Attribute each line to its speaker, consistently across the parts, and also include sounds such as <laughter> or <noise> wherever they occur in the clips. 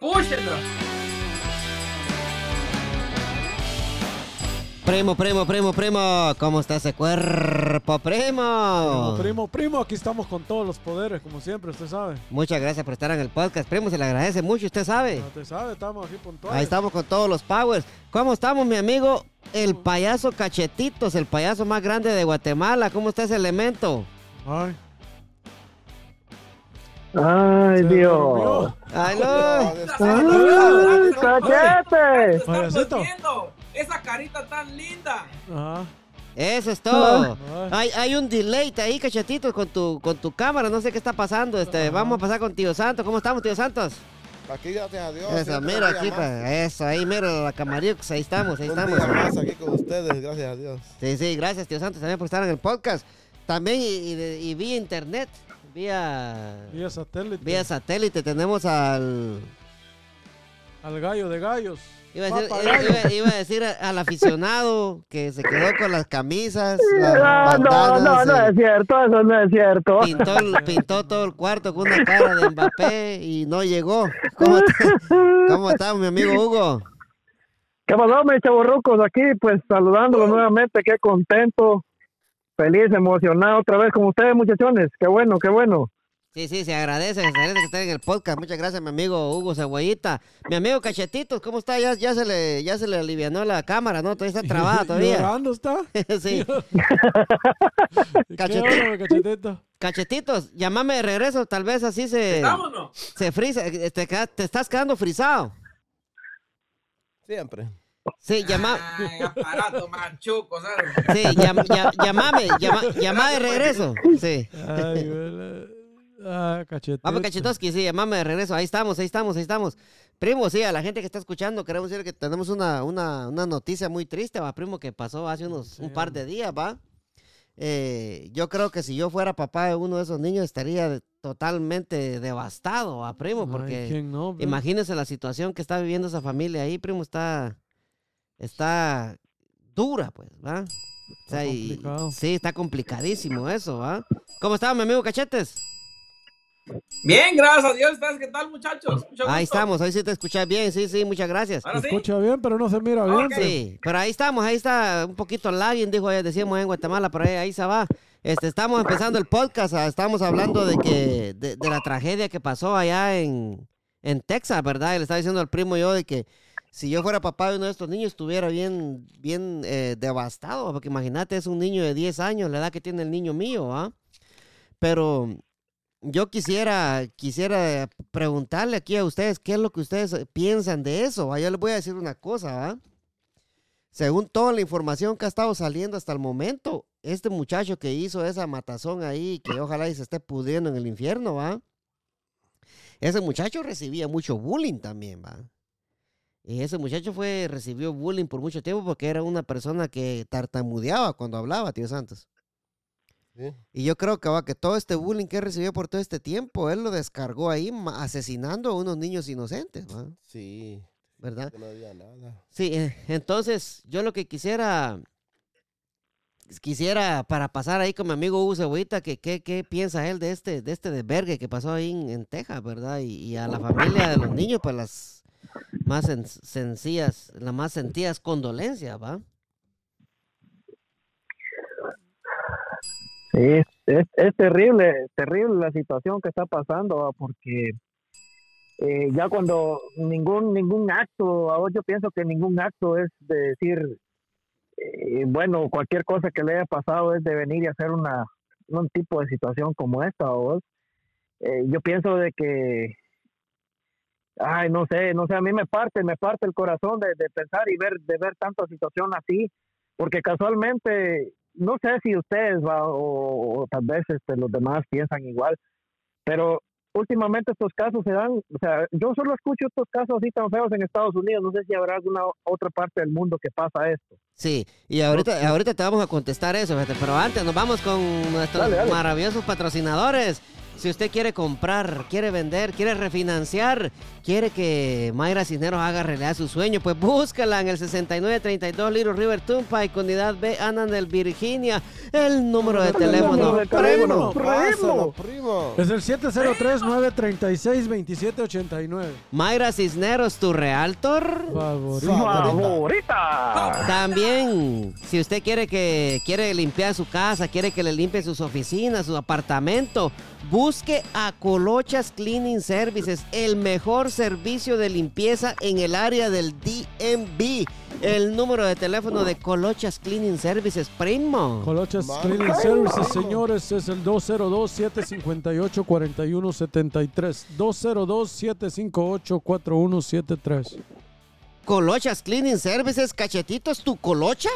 Speaker 1: Bro.
Speaker 2: Primo, primo, primo, primo, ¿cómo está ese cuerpo, primo?
Speaker 3: Primo, primo, primo, aquí estamos con todos los poderes, como siempre, usted sabe.
Speaker 2: Muchas gracias por estar en el podcast, primo, se le agradece mucho, usted sabe.
Speaker 3: No te sabe, estamos aquí puntuales.
Speaker 2: Ahí estamos con todos los powers. ¿Cómo estamos, mi amigo? El payaso Cachetitos, el payaso más grande de Guatemala. ¿Cómo está ese elemento?
Speaker 3: Ay,
Speaker 4: Ay,
Speaker 3: se
Speaker 4: Dios.
Speaker 2: ¡Ay, no!
Speaker 4: ¡Ay, cachete!
Speaker 3: Payasito.
Speaker 1: esa carita tan linda.
Speaker 3: Ajá.
Speaker 2: Eso es todo.
Speaker 3: Ay.
Speaker 2: Hay, hay un delay ahí, Cachetitos, con tu, con tu cámara. No sé qué está pasando. Este, vamos a pasar con Tío Santos. ¿Cómo estamos, Tío Santos?
Speaker 5: Aquí, gracias a Dios.
Speaker 2: Eso, mira aquí, pa- eso, ahí, mira la camarix, ahí estamos, ahí
Speaker 5: Un
Speaker 2: estamos.
Speaker 5: día más aquí con ustedes, gracias a Dios.
Speaker 2: Sí, sí, gracias, tío Santos, también por estar en el podcast. También y, y vía internet, vía,
Speaker 3: Vía satélite.
Speaker 2: vía satélite, tenemos al...
Speaker 3: Al gallo de gallos.
Speaker 2: Iba a decir,
Speaker 3: Papagayo.
Speaker 2: iba- iba a decir al aficionado que se quedó con las camisas, <laughs> las
Speaker 4: No, no, no, no
Speaker 2: eh,
Speaker 4: es cierto, eso no es cierto.
Speaker 2: pintó, el- pintó todo el cuarto con una cara de Mbappé y no llegó. ¿Cómo, está- <laughs> cómo está mi amigo Hugo?
Speaker 4: ¿Qué pasó, mis chavorrucos? Aquí, pues, saludándolos nuevamente, qué contento, feliz, emocionado otra vez con ustedes, muchachones. Qué bueno, qué bueno.
Speaker 2: Sí, sí, se agradece, se agradece que estén en el podcast. Muchas gracias, mi amigo Hugo Cebollita. Mi amigo Cachetitos, ¿cómo está? Ya, ya, se le, ya se le alivianó la cámara, ¿no? Todavía está <laughs> trabada todavía.
Speaker 3: ¿Llorando está? <laughs>
Speaker 2: sí.
Speaker 3: ¿Y
Speaker 2: Cachete- <laughs>
Speaker 3: ¿Qué onda, cachetito?
Speaker 2: Cachetitos, llámame de regreso, tal vez así se,
Speaker 1: Vámonos.
Speaker 2: se frisa. eh, Te, te estás quedando frisado.
Speaker 5: Siempre.
Speaker 2: Sí, llama,
Speaker 1: Ay, aparato machuco, ¿sabes?
Speaker 2: sí, llam- ya- llamame, llama, llama de regreso. Sí.
Speaker 3: Ay, güey. Ah.
Speaker 2: Vamos, Cachetoski, sí, llamame de regreso. Ahí estamos, ahí estamos, ahí estamos. Primo, sí, a la gente que está escuchando, queremos decir que tenemos una, una, una noticia muy triste, va, primo, que pasó hace unos un par de días, va. Eh, yo creo que si yo fuera papá de uno de esos niños estaría totalmente devastado, va, primo,
Speaker 3: Ay,
Speaker 2: porque
Speaker 3: ¿quién no, bro?
Speaker 2: imagínense la situación que está viviendo esa familia ahí, primo, está, está dura, pues, va. O sea,
Speaker 3: Está
Speaker 2: y-
Speaker 3: complicado.
Speaker 2: sí, está complicadísimo eso, va. ¿Cómo está mi amigo Cachetes?
Speaker 1: Bien, gracias a Dios. ¿Estás qué tal, muchachos? Mucho
Speaker 2: Ahí
Speaker 1: gusto.
Speaker 2: estamos, ahí sí te escuchas bien, sí, sí, muchas gracias.
Speaker 1: Ahora
Speaker 3: Se
Speaker 1: sí.
Speaker 3: escucha bien, pero no se mira bien. Pues.
Speaker 2: Sí, pero ahí estamos, ahí está un poquito lagging, dijo, eh, decíamos en Guatemala, pero ahí, ahí se va. Este, estamos empezando el podcast, ah, estamos hablando de que, de, de la tragedia que pasó allá en, en Texas, ¿verdad? Y le estaba diciendo al primo yo de que si yo fuera papá de uno de estos niños estuviera bien, bien eh, devastado, porque imagínate, es un niño de 10 años, la edad que tiene el niño mío, ¿ah? Pero yo quisiera, quisiera preguntarle aquí a ustedes qué es lo que ustedes piensan de eso. ¿va? Yo les voy a decir una cosa, ¿va? Según toda la información que ha estado saliendo hasta el momento, este muchacho que hizo esa matazón ahí, que ojalá y se esté pudriendo en el infierno, ¿va? Ese muchacho recibía mucho bullying también, ¿va? Y ese muchacho fue, recibió bullying por mucho tiempo porque era una persona que tartamudeaba cuando hablaba, tío Santos.
Speaker 5: Sí.
Speaker 2: Y yo creo que, va, que todo este bullying que recibió por todo este tiempo, él lo descargó ahí asesinando a unos niños inocentes, ¿va?
Speaker 5: Sí,
Speaker 2: ¿verdad?
Speaker 5: que no había nada.
Speaker 2: Sí, eh, entonces yo lo que quisiera, quisiera para pasar ahí con mi amigo Hugo Cebollita, que qué, qué piensa él de este, de este desvergue que pasó ahí en, en Texas, ¿verdad? Y, y a la familia de los niños, pues las más sen- sencillas, las más sentidas condolencias, ¿va?
Speaker 4: Sí, es, es terrible, terrible la situación que está pasando, ¿va? porque eh, ya cuando ningún ningún acto, ahora yo pienso que ningún acto es de decir, eh, bueno, cualquier cosa que le haya pasado es de venir y hacer una un tipo de situación como esta, ¿va? Eh, yo pienso de que, ay, no sé, no sé, a mí me parte, me parte el corazón de, de pensar y ver, de ver tanta situación así, porque casualmente no sé si ustedes va, o, o tal vez este, los demás piensan igual, pero últimamente estos casos se dan, o sea, yo solo escucho estos casos así tan feos en Estados Unidos, no sé si habrá alguna otra parte del mundo que pasa esto.
Speaker 2: Sí, y ahorita, ahorita te vamos a contestar eso, pero antes nos vamos con nuestros
Speaker 4: Dale, dale.
Speaker 2: maravillosos patrocinadores. Si usted quiere comprar, quiere vender, quiere refinanciar, quiere que Mayra Cisneros haga realidad su sueño, pues búscala en el 6932 Little River Turnpike, unidad B, Annandale, Virginia. El número de teléfono. Primo.
Speaker 5: Primo.
Speaker 3: Es el 703-936-2789.
Speaker 2: Mayra Cisneros, tu realtor.
Speaker 3: Favorito.
Speaker 4: Favorita.
Speaker 2: También, si usted quiere que quiere limpiar su casa, quiere que le limpie sus oficinas, su apartamento, busque a Colochas Cleaning Services, el mejor servicio de limpieza en el área del DMV. El número de teléfono de Colochas Cleaning Services, primo.
Speaker 3: Colochas. Cleaning Services, señores, es el 202-758-4173. 202-758-4173.
Speaker 2: Colochas Cleaning Services, cachetitos, tu colocha.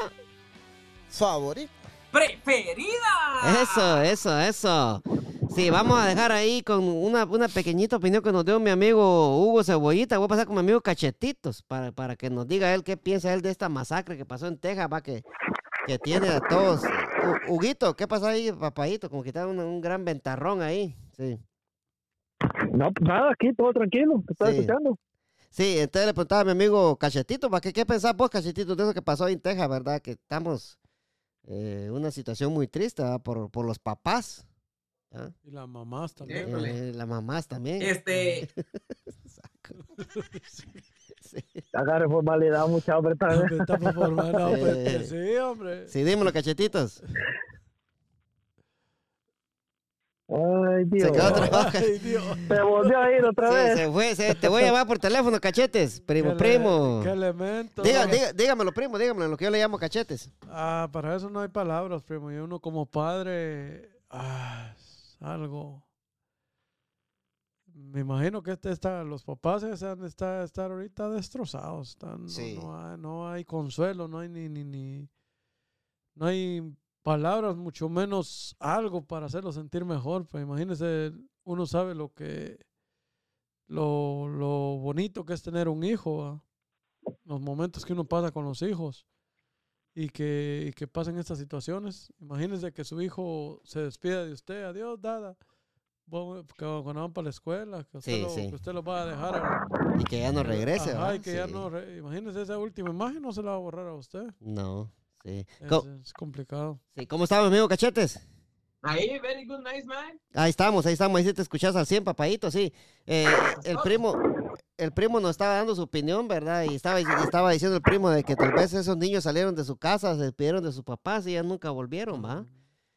Speaker 5: Favorito.
Speaker 1: ¡Preferida!
Speaker 2: Eso, eso, eso. Sí, vamos a dejar ahí con una, una pequeñita opinión que nos dio mi amigo Hugo Cebollita. Voy a pasar con mi amigo Cachetitos para, para que nos diga él qué piensa él de esta masacre que pasó en Texas, va, que, que tiene a todos. Hu- Huguito, ¿qué pasó ahí, papadito? Como que está un, un gran ventarrón ahí. Sí.
Speaker 4: No, pues nada, aquí todo tranquilo. Te estás
Speaker 2: Sí.
Speaker 4: escuchando.
Speaker 2: Sí, entonces le preguntaba a mi amigo Cachetito, ¿para qué, qué pensás vos, Cachetito, de eso que pasó ahí en Texas, verdad? Que estamos en una situación muy triste ¿verdad? por, por los papás. ¿ah?
Speaker 3: Y las mamás también.
Speaker 2: Eh, las mamás también.
Speaker 1: Este, <laughs> <laughs>
Speaker 2: Sí.
Speaker 4: Agarre formalidad, mucha hombre. también.
Speaker 3: Está
Speaker 2: Eh.
Speaker 3: pues, sí, hombre.
Speaker 2: Sí, dímelo, cachetitos.
Speaker 4: Ay, Dios.
Speaker 2: Se quedó otra
Speaker 3: Ay, Dios.
Speaker 4: Se volvió a ir otra
Speaker 2: Sí,
Speaker 4: vez.
Speaker 2: se fue. se- te voy a llamar por teléfono, cachetes. Primo,
Speaker 3: ¿Qué le-
Speaker 2: primo.
Speaker 3: ¿Qué elemento?
Speaker 2: Diga, diga- dígamelo, primo, dígamelo, lo que yo le llamo cachetes.
Speaker 3: Ah, para eso no hay palabras, primo. Y uno como padre, ah, algo. Me imagino que este está, los papás están, está, estar ahorita destrozados. Están, no-
Speaker 2: Sí.
Speaker 3: no, hay, no hay consuelo, no hay ni, ni, ni, no hay palabras, mucho menos algo para hacerlo sentir mejor. Pues imagínese, uno sabe lo que, lo, lo bonito que es tener un hijo, ¿va? los momentos que uno pasa con los hijos y que, y que pasen estas situaciones. Imagínese que su hijo se despide de usted, adiós, dada. Que Cuando van para la escuela, que usted,
Speaker 2: Sí,
Speaker 3: lo,
Speaker 2: sí.
Speaker 3: que usted lo va a dejar. a-
Speaker 2: Y que ya no regrese,
Speaker 3: Ajá,
Speaker 2: ¿va?
Speaker 3: y que ya
Speaker 2: Sí.
Speaker 3: no. re- imagínese esa última imagen, no se la va a borrar a usted.
Speaker 2: No, sí.
Speaker 3: Es,
Speaker 2: Co-
Speaker 3: es complicado.
Speaker 2: sí, ¿Cómo está, mi amigo Cachetes?
Speaker 1: ahí, very good, nice man.
Speaker 2: Ahí estamos, ahí estamos, ahí sí te escuchas al 100, papadito, sí. Eh, el primo, el primo nos estaba dando su opinión, ¿verdad? Y estaba, y estaba diciendo el primo de que tal vez esos niños salieron de su casa, se despidieron de sus papás y ya nunca volvieron, ¿va?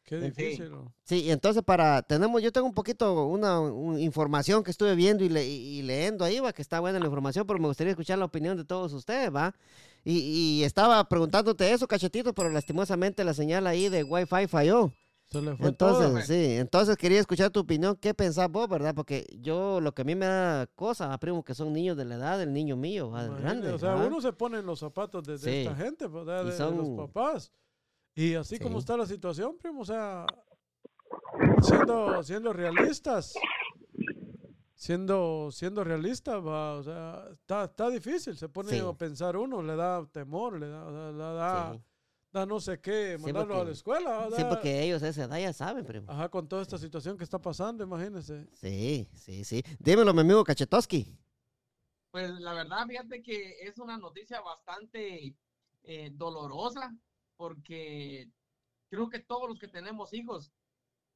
Speaker 3: Qué
Speaker 2: Sí.
Speaker 3: difícil. ¿no?
Speaker 2: Sí, y entonces para, tenemos, yo tengo un poquito, una, un- información que estuve viendo y, le- y- y leyendo ahí, va, que está buena la información, pero me gustaría escuchar la opinión de todos ustedes, va. Y, y estaba preguntándote eso, cachetito, pero lastimosamente la señal ahí de Wi-Fi falló. Entonces,
Speaker 3: todo.
Speaker 1: pues.
Speaker 2: sí, entonces quería escuchar tu opinión, ¿qué pensás vos, verdad? Porque yo, lo que a mí me da cosa, primo, que son niños de la edad del niño mío, del
Speaker 3: Imagínate,
Speaker 2: grande.
Speaker 3: o sea,
Speaker 2: ¿va?
Speaker 3: uno se pone en los zapatos de, de
Speaker 2: Sí.
Speaker 3: esta gente, ¿verdad?
Speaker 2: Y
Speaker 3: De, de
Speaker 2: son-
Speaker 3: los papás. Y así como
Speaker 2: Sí.
Speaker 3: está la situación, primo, o sea, siendo, siendo realistas, siendo, siendo realistas, va, o sea, está, está difícil, se pone
Speaker 2: Sí.
Speaker 3: a pensar uno, le da temor, le da, le da,
Speaker 2: Sí.
Speaker 3: da no sé qué,
Speaker 2: Sí,
Speaker 3: mandarlo a la escuela.
Speaker 2: Sí,
Speaker 3: da-
Speaker 2: porque ellos a esa edad ya saben, primo.
Speaker 3: Ajá, con toda esta situación que está pasando, imagínense.
Speaker 2: Sí, sí, sí. Dímelo, mi amigo Cachetoski.
Speaker 1: Pues la verdad, fíjate que es una noticia bastante eh, dolorosa porque creo que todos los que tenemos hijos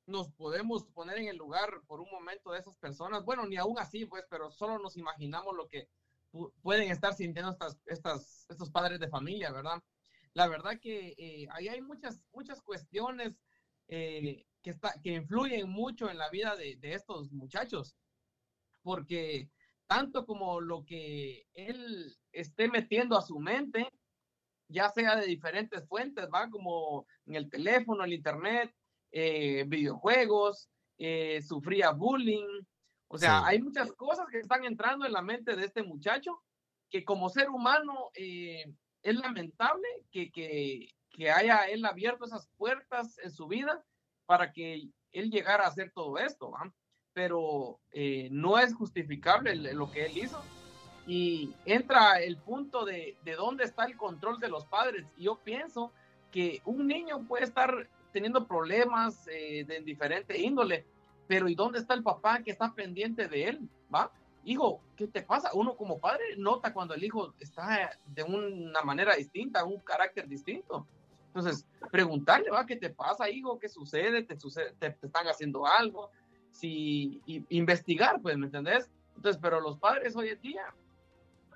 Speaker 1: nos podemos poner en el lugar por un momento de esas personas. Bueno, ni aún así, pues, pero solo nos imaginamos lo que pu- pueden estar sintiendo estas, estas, estos padres de familia, ¿verdad? La verdad que eh, ahí hay muchas, muchas cuestiones eh, que, está, que influyen mucho en la vida de, de estos muchachos, porque tanto como lo que él esté metiendo a su mente, ya sea de diferentes fuentes, va como en el teléfono, el internet, eh, videojuegos, eh, sufría bullying, o sea,
Speaker 2: Sí.
Speaker 1: hay muchas cosas que están entrando en la mente de este muchacho que como ser humano eh, es lamentable que, que, que haya él abierto esas puertas en su vida para que él llegara a hacer todo esto, ¿va? pero eh, no es justificable lo que él hizo. Y entra el punto de, de dónde está el control de los padres. Yo pienso que un niño puede estar teniendo problemas eh, de diferente índole, pero ¿y dónde está el papá que está pendiente de él? ¿Va? Hijo, ¿qué te pasa? Uno como padre nota cuando el hijo está de una manera distinta, un carácter distinto. Entonces, preguntarle, ¿va? ¿Qué te pasa, hijo? ¿Qué sucede? ¿Te, sucede? ¿Te, están haciendo algo? Si, investigar, pues, ¿me entendés? Entonces, pero los padres hoy en día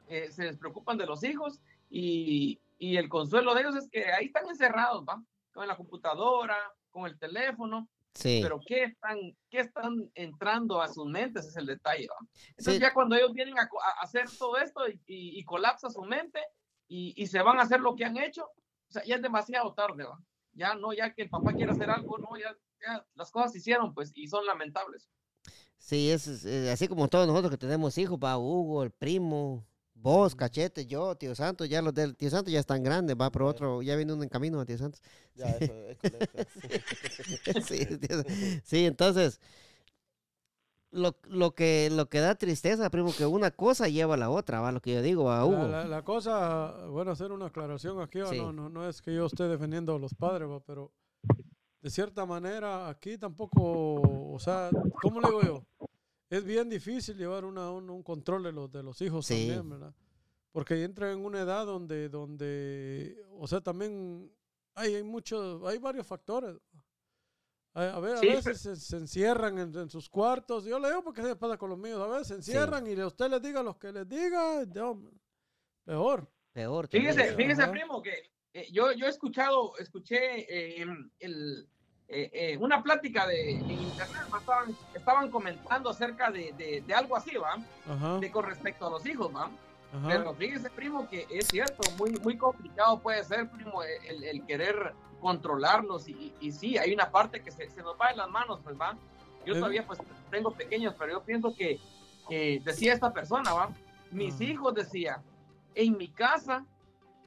Speaker 1: eh, se preocupan de los hijos y, y el consuelo de ellos es que ahí están encerrados, ¿va? Con la computadora, con el teléfono, Sí. Pero ¿qué están, ¿qué están entrando a sus mentes? Es el detalle. ¿va? Entonces ya cuando ellos vienen a, hacer todo esto y, y, colapsa su mente y, y, se van a hacer lo que han hecho, o sea, ya es demasiado tarde. ¿va? Ya no, ya que el papá quiere hacer algo, no, ya, ya las cosas se hicieron pues y son lamentables.
Speaker 2: Sí, es, así como todos nosotros que tenemos hijos, va Hugo, el primo, Vos, Cachete, yo, Tío Santos, ya los del Tío Santos ya están grandes, va por otro, ya viene uno en camino a Tío Santos. Ya, eso es <laughs> sí, sí, entonces, lo, lo, que, lo que da tristeza, primo, que una cosa lleva a la otra, va lo que yo digo a Hugo.
Speaker 3: La, cosa, bueno, hacer una aclaración aquí, no, no, no es que yo esté defendiendo a los padres, va, pero de cierta manera aquí tampoco, o sea, ¿cómo le digo yo? Es bien difícil llevar una, un, control de los, de los hijos también, ¿verdad? Porque entra en una edad donde, donde o sea, también hay, hay muchos, hay varios factores. A, ver, a veces se, encierran en, sus cuartos. Yo le digo porque se pasa con los míos. A veces se encierran y usted les diga lo que les diga, peor.
Speaker 2: Peor.
Speaker 1: Fíjese, fíjese primo, que eh, yo, yo he escuchado, escuché eh, el, eh, eh, una plática de, en internet, estaban, estaban comentando acerca de, de, algo así, ¿va? De con respecto a los hijos, ¿va? Pero fíjese, primo, que es cierto, muy, muy complicado puede ser, primo, el, el querer controlarlos y, y, sí, hay una parte que se, se, nos va en las manos, pues, ¿va? Yo todavía, pues, tengo pequeños, pero yo pienso que, decía esta persona, ¿va? Mis hijos, decía, en mi casa,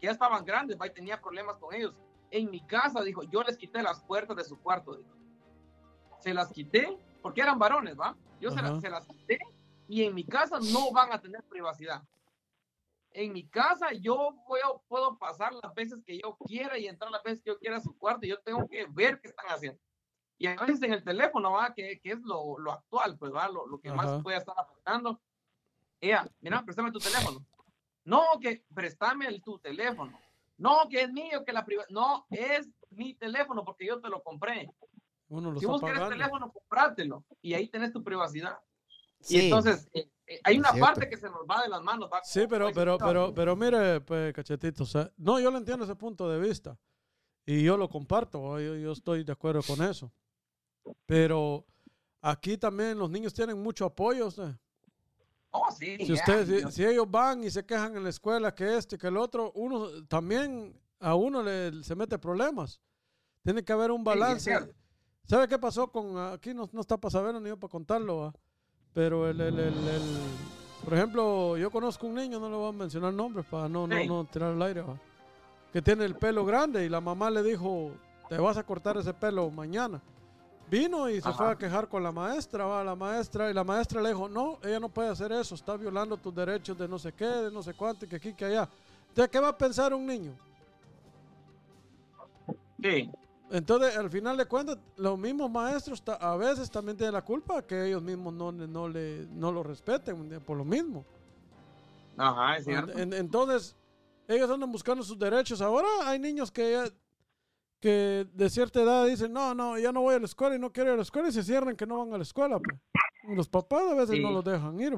Speaker 1: que ya estaban grandes, ¿va? Y tenía problemas con ellos, en mi casa, dijo, yo les quité las puertas de su cuarto, dijo. Se las quité porque eran varones, ¿va? Yo se las, se las, quité y en mi casa no van a tener privacidad. En mi casa yo puedo, puedo pasar las veces que yo quiera y entrar las veces que yo quiera a su cuarto y yo tengo que ver qué están haciendo. Y a veces en el teléfono, ¿va? Que, que es lo, lo, actual, pues, ¿va? Lo, lo que más puede estar afectando. Ella, mira, préstame tu teléfono. No, que préstame el, tu teléfono. No, que es mío, que la privada. No, es mi teléfono porque yo te lo compré. si vos querés teléfono, comprátelo y ahí tenés tu privacidad. Sí. Y entonces, eh, eh, hay una parte que se nos va de las manos.
Speaker 3: sí, pero, pero, pero, pero mire, pues, cachetito, o sea, no, yo lo entiendo ese punto de vista y yo lo comparto, yo, yo estoy de acuerdo con eso. Pero aquí también los niños tienen mucho apoyo, o
Speaker 1: Oh, si,
Speaker 3: ustedes, si, ellos van y se quejan en la escuela que este, que el otro, uno también a uno le, se mete problemas. Tiene que haber un balance. ¿Sabe qué pasó con aquí? No, no está para saberlo ni yo para contarlo, pero el, el, el, por ejemplo, yo conozco un niño, no le voy a mencionar nombres para no, no, no tirar el aire, que tiene el pelo grande y la mamá le dijo, te vas a cortar ese pelo mañana. Vino y se fue a quejar con la maestra, va la maestra, y la maestra le dijo, no, ella no puede hacer eso, está violando tus derechos de no sé qué, de no sé cuánto, que aquí, que allá. ¿De qué va a pensar un niño?
Speaker 1: Sí.
Speaker 3: Entonces, al final de cuentas, los mismos maestros a veces también tienen la culpa que ellos mismos no, no, le, no lo respeten por lo mismo.
Speaker 1: Ajá, es cierto.
Speaker 3: entonces, ellos andan buscando sus derechos. Ahora hay niños que que de cierta edad dicen, no, no, ya no voy a la escuela y no quiero ir a la escuela y se cierran que no van a la escuela. Pues. Los papás a veces no los dejan ir.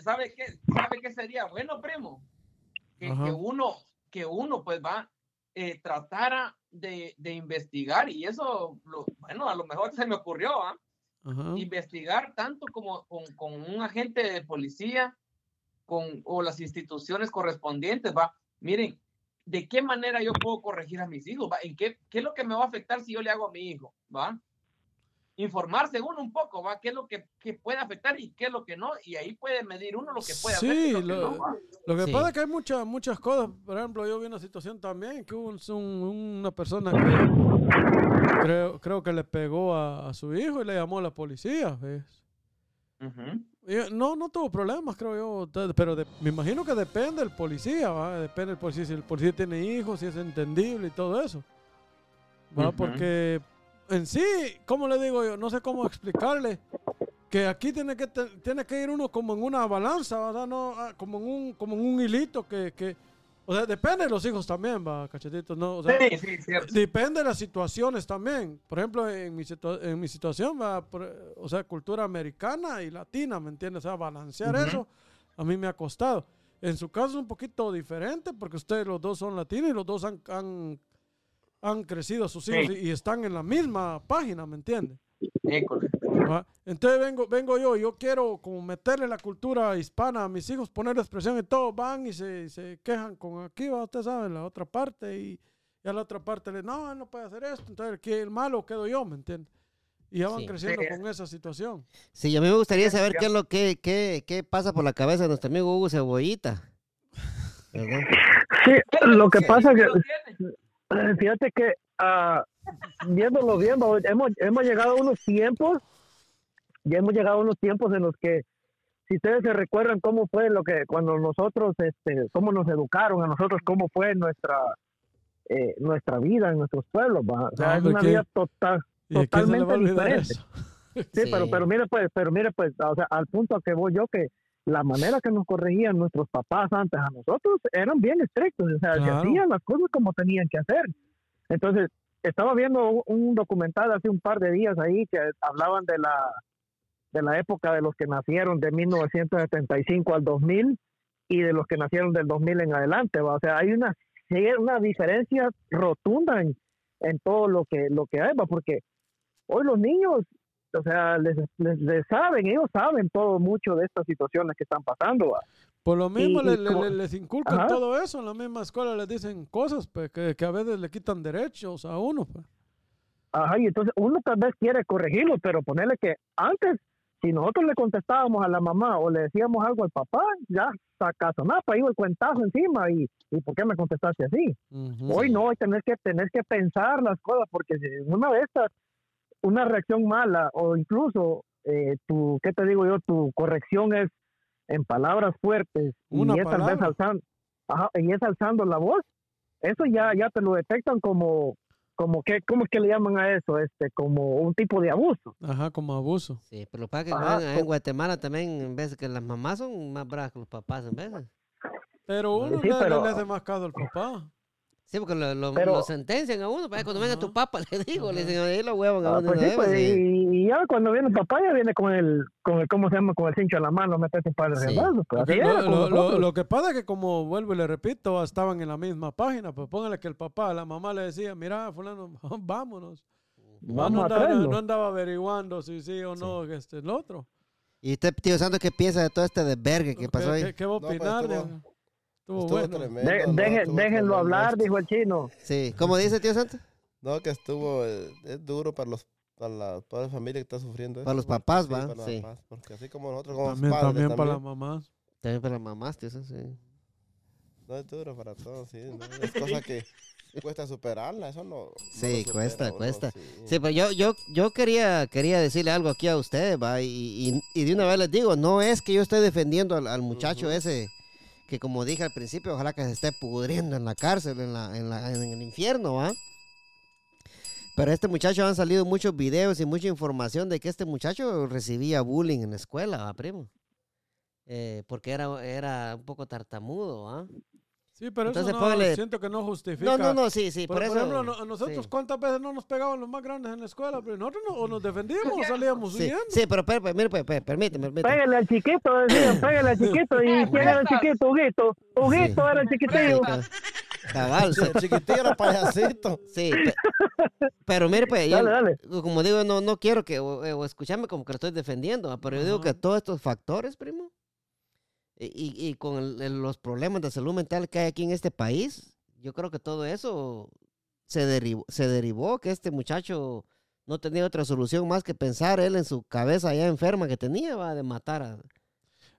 Speaker 1: ¿Sabe, qué, ¿Sabe qué sería bueno, primo? Que, uno, que uno pues va, eh, tratara de, de, investigar y eso, lo, bueno, a lo mejor se me ocurrió, ¿ah? Investigar tanto como con, con, un agente de policía con, o las instituciones correspondientes, va. Miren, de qué manera yo puedo corregir a mis hijos, ¿va? ¿En qué, qué es lo que me va a afectar si yo le hago a mi hijo, ¿va? Informarse uno un poco, ¿va? ¿Qué es lo que, que puede afectar y qué es lo que no? Y ahí puede medir uno lo que puede
Speaker 3: hacer. Sí, lo, lo, que pasa es que hay muchas, muchas cosas. Por ejemplo, yo vi una situación también que hubo un, una persona que creo, creo que le pegó a, a, su hijo y le llamó a la policía, ¿ves? No, no tuvo problemas, creo yo. Pero me imagino que depende del policía, ¿va? Depende del policía. Si el policía tiene hijos, si es entendible y todo eso. ¿va? Porque en sí, ¿cómo le digo yo? No sé cómo explicarle. Que aquí tiene que, tiene que ir uno como en una balanza, ¿verdad? No, ah, como, en un, como en un hilito que, que... O sea, depende de los hijos también, va, cachetitos, ¿no? O sea,
Speaker 1: Sí, sí, cierto.
Speaker 3: Depende de las situaciones también. Por ejemplo, en mi, situa- en mi situación, va, por- o sea, cultura americana y latina, ¿me entiendes? O sea, balancear eso a mí me ha costado. En su caso es un poquito diferente porque ustedes los dos son latinos y los dos han, han, han crecido sus hijos
Speaker 1: Sí.
Speaker 3: y, y están en la misma página, ¿me entiendes?
Speaker 1: École.
Speaker 3: Ajá. Entonces vengo, vengo yo, yo quiero como meterle la cultura hispana a mis hijos, poner expresión y todos van y se, se quejan con aquí, va, usted sabe, la otra parte y, y a la otra parte le no, él no puede hacer esto, entonces el, el malo quedo yo, ¿me entiendes? Y ya van
Speaker 2: Sí.
Speaker 3: creciendo con esa situación.
Speaker 2: Sí, a mí me gustaría saber qué es lo que qué, qué pasa por la cabeza de nuestro amigo Hugo Cebollita. ¿Verdad?
Speaker 4: Sí, lo que pasa es que. Eh, Fíjate que ah, viéndolo bien, hemos, hemos llegado a unos tiempos, ya hemos llegado a unos tiempos en los que, si ustedes se recuerdan cómo fue lo que, cuando nosotros, este, cómo nos educaron a nosotros, cómo fue nuestra eh, nuestra vida en nuestros pueblos, va. O sea,
Speaker 3: No,
Speaker 4: es una
Speaker 3: ¿qué?
Speaker 4: vida total,
Speaker 3: ¿Y a quién se le va a
Speaker 4: Totalmente diferente. Sí, <laughs>
Speaker 2: Sí.
Speaker 4: pero, pero mire pues, pero mire pues, o sea, al punto a que voy yo que la manera que nos corregían nuestros papás antes a nosotros eran bien estrictos, o sea, se
Speaker 3: Claro.
Speaker 4: hacían las cosas como tenían que hacer. Entonces, estaba viendo un documental hace un par de días ahí que hablaban de la de la época de los que nacieron de 1975 al 2000 y de los que nacieron del 2000 en adelante, ¿va? o sea, hay una una diferencia rotunda en, en todo lo que lo que hay, ¿va? porque hoy los niños o sea, les, les, les saben, ellos saben todo mucho de estas situaciones que están pasando. ¿va?
Speaker 3: Por lo mismo
Speaker 4: y
Speaker 3: le- le-
Speaker 4: como-
Speaker 3: le- les inculcan
Speaker 4: Ajá.
Speaker 3: todo eso, en la misma escuela les dicen cosas pues, que, que a veces le quitan derechos a uno. Pues.
Speaker 4: Ajá, y entonces uno tal vez quiere corregirlo, pero ponerle que antes, si nosotros le contestábamos a la mamá o le decíamos algo al papá, ya sacazonapa, iba el cuentazo encima y, y ¿por qué me contestaste así?
Speaker 3: Ujú.
Speaker 4: Hoy no, hay tener que tener que pensar las cosas, porque una de estas, una reacción mala o incluso, eh, tu, ¿qué te digo yo? Tu corrección es en palabras fuertes
Speaker 3: Una
Speaker 4: y es tal vez
Speaker 3: palabra.
Speaker 4: alzando, ajá, y es alzando la voz, eso ya, ya te lo detectan como, como que, ¿cómo es que le llaman a eso? Este, como un tipo de abuso.
Speaker 3: Ajá, como abuso.
Speaker 2: Sí, pero lo que pasa es que
Speaker 4: Ajá,
Speaker 2: en, Guatemala también, en vez de que las mamás son más bravas que los papás, en veces.
Speaker 3: Pero uno
Speaker 4: Sí,
Speaker 3: le,
Speaker 4: pero-
Speaker 3: le hace más caso al papá.
Speaker 2: Sí, porque lo, lo-
Speaker 4: Pero-
Speaker 2: lo sentencian a uno. pues, Cuando venga tu papá, le digo, le dicen, ahí lo huevon a
Speaker 4: Ah,
Speaker 2: uno.
Speaker 4: pues
Speaker 2: de
Speaker 4: sí, pues,
Speaker 2: sí.
Speaker 4: y, y ya cuando viene el papá ya viene con el, con el, ¿cómo se llama? Con el cincho en la mano, meterse un par de
Speaker 2: Sí.
Speaker 4: riendazos, pues,
Speaker 3: Lo lo- lo- lo-
Speaker 4: nosotros.
Speaker 3: lo que pasa es que como vuelvo y le repito, estaban en la misma página, pues póngale que el papá, la mamá le decía, mira, fulano, <laughs> vámonos. No,
Speaker 4: Vamos
Speaker 3: no,
Speaker 4: a
Speaker 3: andaba, no andaba averiguando si sí o no, que este, el otro.
Speaker 2: ¿Y usted, tío Santos, qué piensa de todo este desvergue que pasó
Speaker 3: ¿Qué,
Speaker 2: ahí?
Speaker 3: qué- qué va a
Speaker 5: No, pues,
Speaker 3: opinar?
Speaker 5: Estuvo-
Speaker 3: bueno.
Speaker 5: tremendo.
Speaker 4: De-
Speaker 5: no,
Speaker 4: deje-
Speaker 5: estuvo
Speaker 4: déjenlo
Speaker 5: tremendo
Speaker 4: hablar, dijo el chino.
Speaker 2: Sí, ¿cómo dice, tío Santos?
Speaker 5: No, que estuvo, eh, es duro para los para la, toda la familia que está sufriendo
Speaker 2: Para los papás,
Speaker 5: sí,
Speaker 2: va,
Speaker 5: para los
Speaker 2: sí.
Speaker 5: papás, porque así como nosotros como
Speaker 3: También,
Speaker 5: padres
Speaker 3: también para las mamás.
Speaker 2: También para las mamás, tío sí.
Speaker 5: no es duro para todos, sí, no, es cosa que cuesta superarla, eso no.
Speaker 2: Sí,
Speaker 5: supera
Speaker 2: cuesta,
Speaker 5: uno,
Speaker 2: cuesta.
Speaker 5: sí.
Speaker 2: Sí, pero yo, yo, yo quería, quería decirle algo aquí a ustedes, va, y, y- y de una vez les digo, no es que yo esté defendiendo al, al muchacho ese, que como dije al principio, ojalá que se esté pudriendo en la cárcel, en, la, en, el infierno, ¿va? Pero este muchacho han salido muchos videos y mucha información de que este muchacho recibía bullying en la escuela, ¿va, primo? Eh, porque era, era un poco tartamudo, ¿va?
Speaker 3: Sí, pero
Speaker 2: Entonces,
Speaker 3: eso no,
Speaker 2: póngale-
Speaker 3: siento que no justifica.
Speaker 2: No, no, no, sí, sí,
Speaker 3: Por,
Speaker 2: por,
Speaker 3: por
Speaker 2: eso.
Speaker 3: ejemplo, no- a nosotros
Speaker 2: sí.
Speaker 3: cuántas veces no nos pegaban los más grandes en la escuela, pero nosotros no, o nos defendíamos o <laughs> salíamos
Speaker 2: Sí,
Speaker 3: huyendo.
Speaker 2: sí, pero, pero, pero, mire, pues, pues, permíteme, permíteme.
Speaker 4: Pégale al chiquito, decían, <laughs> pégale al chiquito. ¿Y quién era el chiquito? Huguito. Huguito era el chiquitillo.
Speaker 2: Cabal,
Speaker 5: Sí, el chiquitillo era payasito.
Speaker 2: Sí, pe- pero mire, pues, yo-
Speaker 4: Dale, dale.
Speaker 2: como digo, no, no quiero que, o, o escucharme como que lo estoy defendiendo, pero yo digo que todos estos factores, primo, y, y- y con el- los problemas de salud mental que hay aquí en este país, yo creo que todo eso se derivó, se derivó que este muchacho no tenía otra solución más que pensar él en su cabeza ya enferma que tenía, va, de matar a,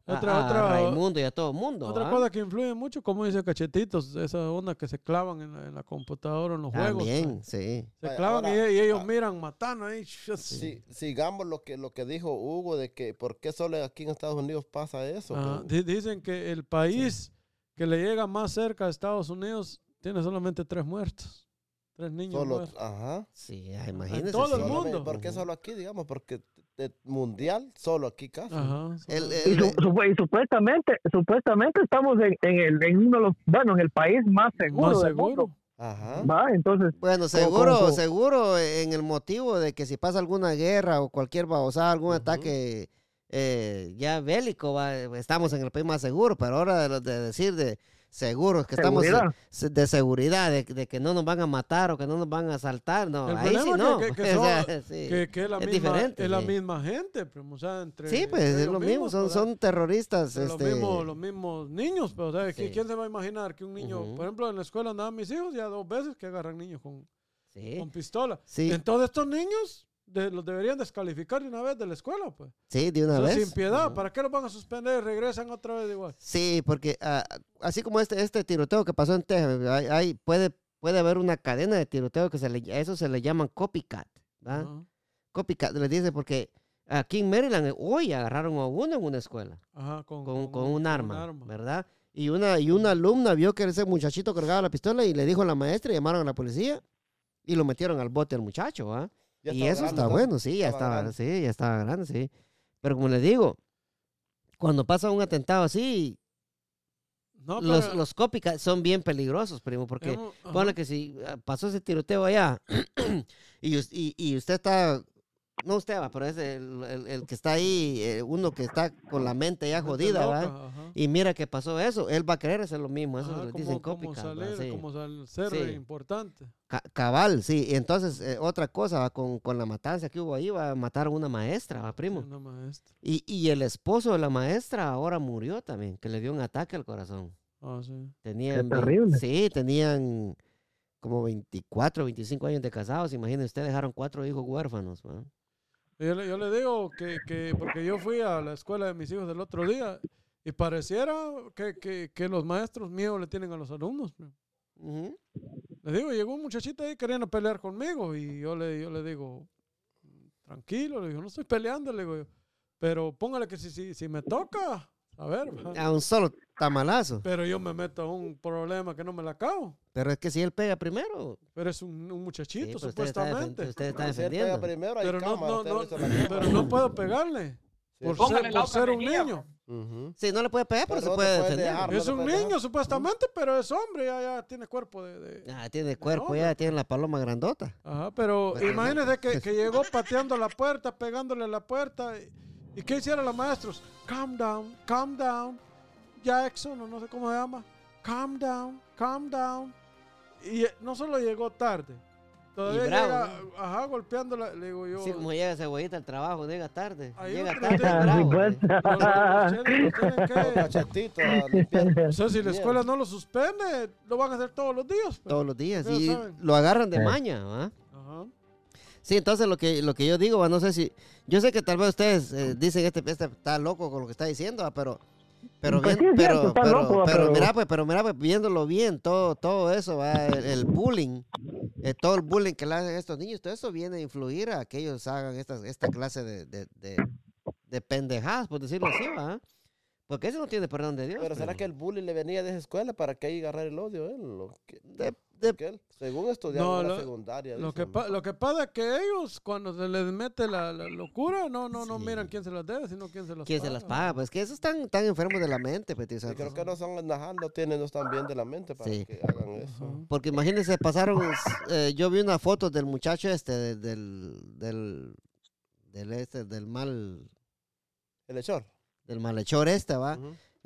Speaker 2: a-
Speaker 3: Otra-
Speaker 2: a
Speaker 3: otra-
Speaker 2: Raimundo y a todo el mundo.
Speaker 3: Otra
Speaker 2: ¿va?
Speaker 3: cosa que influye mucho, como dice Cachetitos, esa onda que se clavan en la, en la computadora, en los juegos.
Speaker 2: También,
Speaker 3: pues.
Speaker 2: sí.
Speaker 3: Se clavan y,
Speaker 5: ahora-
Speaker 3: y ellos
Speaker 5: ah.
Speaker 3: miran matando ahí. <laughs>
Speaker 5: Sí, sigamos lo que lo que dijo Hugo de que por qué solo aquí en Estados Unidos pasa eso.
Speaker 3: Dicen que el país que le llega más cerca a Estados Unidos tiene solamente tres muertos. Tres niños
Speaker 5: Solo,
Speaker 3: muertos.
Speaker 5: ajá.
Speaker 2: Sí, ah, imagínese.
Speaker 3: todo el
Speaker 2: sí.
Speaker 3: mundo.
Speaker 5: ¿Por qué solo aquí, digamos? Porque mundial, solo aquí casi.
Speaker 3: Ajá.
Speaker 2: El-
Speaker 4: Y,
Speaker 2: el-
Speaker 4: su- su- y supuestamente, supuestamente estamos en, en el, en uno de los, bueno, en el país más seguro
Speaker 3: Más
Speaker 4: del mundo.
Speaker 5: Ajá.
Speaker 4: ¿va? Entonces,
Speaker 2: Bueno, seguro,
Speaker 4: como-
Speaker 2: seguro en el motivo de que si pasa alguna guerra o cualquier babosada, algún
Speaker 5: Ujú.
Speaker 2: ataque eh, ya bélico, va, estamos en el país más seguro, pero ahora de, lo- de decir de seguros, que estamos
Speaker 4: seguridad.
Speaker 2: de seguridad, de, de que no nos van a matar o que no nos van a asaltar, no,
Speaker 3: El
Speaker 2: ahí sí no.
Speaker 3: que- que- que <laughs>
Speaker 2: O sea,
Speaker 3: son-
Speaker 2: sí.
Speaker 3: Que, que es la
Speaker 2: Es
Speaker 3: misma,
Speaker 2: diferente,
Speaker 3: es la misma gente, primo, o sea, entre,
Speaker 2: Sí, pues
Speaker 3: entre
Speaker 2: es lo mismo, son, son terroristas. Este,
Speaker 3: los, mismos, los mismos niños, pero o sea, ¿qui-
Speaker 2: Sí.
Speaker 3: ¿quién se va a imaginar que un niño, por ejemplo, en la escuela andaban mis hijos ya dos veces que agarran niños con, con pistola?
Speaker 2: sí,
Speaker 3: Entonces estos niños de- los deberían descalificar de una vez de la escuela, pues.
Speaker 2: sí, de
Speaker 3: O
Speaker 2: una
Speaker 3: sea,
Speaker 2: vez.
Speaker 3: sin piedad. ¿para qué los van a suspender? Regresan otra vez igual.
Speaker 2: Sí, porque ah, así como este, este tiroteo que pasó en Texas, hay, hay- puede, puede haber una cadena de tiroteo que se le, a eso se le llaman copycat.
Speaker 3: Ajá.
Speaker 2: Copycat, les dice porque aquí en Maryland hoy agarraron a uno en una escuela
Speaker 3: Ajá, con,
Speaker 2: con, con un arma, ¿verdad? Y una, y una alumna vio que ese muchachito cargaba la pistola y le dijo a la maestra y llamaron a la policía y lo metieron al bote al muchacho, ¿va?
Speaker 5: Ya
Speaker 2: y eso
Speaker 5: grande,
Speaker 2: está
Speaker 5: ¿no?
Speaker 2: bueno, sí, ya
Speaker 5: Estaba
Speaker 2: sí, ya estaba grande, sí. Pero como les digo, cuando pasa un atentado así,
Speaker 3: No,
Speaker 2: los,
Speaker 3: pero-
Speaker 2: los copycats son bien peligrosos, primo, porque ponle que si ah, pasó ese tiroteo allá <clears throat> y, y usted está, no usted va, pero es el, el- el que está ahí, eh, uno que está con la mente ya jodida,
Speaker 3: loca,
Speaker 2: ¿verdad?
Speaker 3: ajá.
Speaker 2: y mira que pasó eso, él va a querer hacer lo mismo, eso
Speaker 3: Ajá,
Speaker 2: le
Speaker 3: como-
Speaker 2: dicen
Speaker 3: como
Speaker 2: copycat,
Speaker 3: salir,
Speaker 2: ¿verdad? Sí.
Speaker 3: como sal- ser
Speaker 2: Sí.
Speaker 3: importante.
Speaker 2: Ca- cabal, sí, y entonces eh, otra cosa, va, con, con la matanza que hubo ahí, va a matar a una maestra, ¿va, primo.
Speaker 3: Una maestra.
Speaker 2: Y, y el esposo de la maestra ahora murió también, que le dio un ataque al corazón.
Speaker 3: Ah, sí.
Speaker 2: Tenían,
Speaker 4: Qué terrible.
Speaker 2: Sí, tenían como 24, 25 años de casados. Imagínense, ustedes dejaron cuatro hijos huérfanos. ¿va?
Speaker 3: Yo le, yo le digo que, que, porque yo fui a la escuela de mis hijos el otro día y pareciera que, que, que los maestros miedo le tienen a los alumnos. primo.
Speaker 2: Ujú.
Speaker 3: Le digo, llegó un muchachito ahí queriendo pelear conmigo y yo le, yo le digo, tranquilo, le digo, no estoy peleando, le digo yo, pero póngale que si, si, si me toca, a ver, va.
Speaker 2: A un solo tamalazo.
Speaker 3: pero yo me meto a un problema que no me la acabo.
Speaker 2: Pero es que si él pega primero.
Speaker 3: Pero es un, muchachito,
Speaker 2: defen-
Speaker 3: supuestamente.
Speaker 2: usted está
Speaker 5: Si él pega
Speaker 2: defendiendo.
Speaker 5: primero,
Speaker 3: Pero no, no, no, pero no puedo pegarle
Speaker 5: Sí,
Speaker 3: por ser,
Speaker 1: la
Speaker 3: por ser un niño.
Speaker 5: Ujú.
Speaker 2: Sí, no le puede pegar, pero,
Speaker 5: Pero
Speaker 2: se puede defender.
Speaker 5: dejar,
Speaker 2: pues.
Speaker 3: Es un
Speaker 5: dejar.
Speaker 3: niño supuestamente, pero es hombre, ya, ya tiene cuerpo de... de-
Speaker 2: Ah, tiene cuerpo,
Speaker 3: hombre.
Speaker 2: ya tiene la paloma grandota.
Speaker 3: Ajá, pero imagínese que, que llegó pateando la puerta, pegándole la puerta. ¿Y, y qué hicieron los maestros? Calm down, calm down. Jackson, o no sé cómo se llama. Calm down, calm down. Y eh, no solo llegó tarde. Todavía
Speaker 2: bravo,
Speaker 3: llega, ajá, golpeándola. Le digo yo.
Speaker 2: Así como llega cebollita al trabajo, llega tarde.
Speaker 3: Ahí
Speaker 2: llega
Speaker 3: no
Speaker 2: tarde, bravo.
Speaker 4: Sí, pues.
Speaker 2: sí.
Speaker 3: o sea, si la escuela no lo suspende, lo van a hacer todos los días. pues.
Speaker 2: Todos los días. Y
Speaker 3: saben.
Speaker 2: lo agarran de
Speaker 4: Sí.
Speaker 2: maña, ¿va?
Speaker 3: Ajá.
Speaker 2: Sí, entonces lo que, lo que yo digo, va, no sé si, yo sé que tal vez ustedes eh, dicen este, este está loco con lo que está diciendo, pero, pero
Speaker 4: Pues
Speaker 2: bien,
Speaker 4: sí, es cierto,
Speaker 2: pero,
Speaker 4: está
Speaker 2: pero,
Speaker 4: loco,
Speaker 2: pero
Speaker 4: pero-
Speaker 2: mira, pues, pero mira, pues, viéndolo bien, todo, todo eso, va, el, el bullying, eh, todo el bullying que le hacen a estos niños, todo eso viene a influir a que ellos hagan esta, esta clase de, de, de, de pendejadas, por decirlo así, va. Porque eso no tiene perdón de Dios.
Speaker 5: Pero ¿será que el bullying le venía de esa escuela para que ahí agarrar el odio él? Lo que,
Speaker 2: De- de-
Speaker 5: según
Speaker 3: No,
Speaker 5: en la
Speaker 3: lo-
Speaker 5: secundaria.
Speaker 3: Lo que,
Speaker 5: dicen.
Speaker 3: pa- lo que pasa es que ellos, cuando se les mete la, la locura, no, no, no miran quién se las debe, sino quién se las
Speaker 2: ¿Quién
Speaker 3: paga.
Speaker 2: se las paga? Pues que esos están tan enfermos de la mente, Petit
Speaker 5: Y
Speaker 2: Santos.
Speaker 5: creo que no son no tienen, no están bien de la mente para
Speaker 2: Sí.
Speaker 5: que hagan eso.
Speaker 2: Porque imagínense, pasaron, eh, yo vi una foto del muchacho este, de- del, del, del, este, del mal,
Speaker 5: El hechor.
Speaker 2: del malhechor este, va.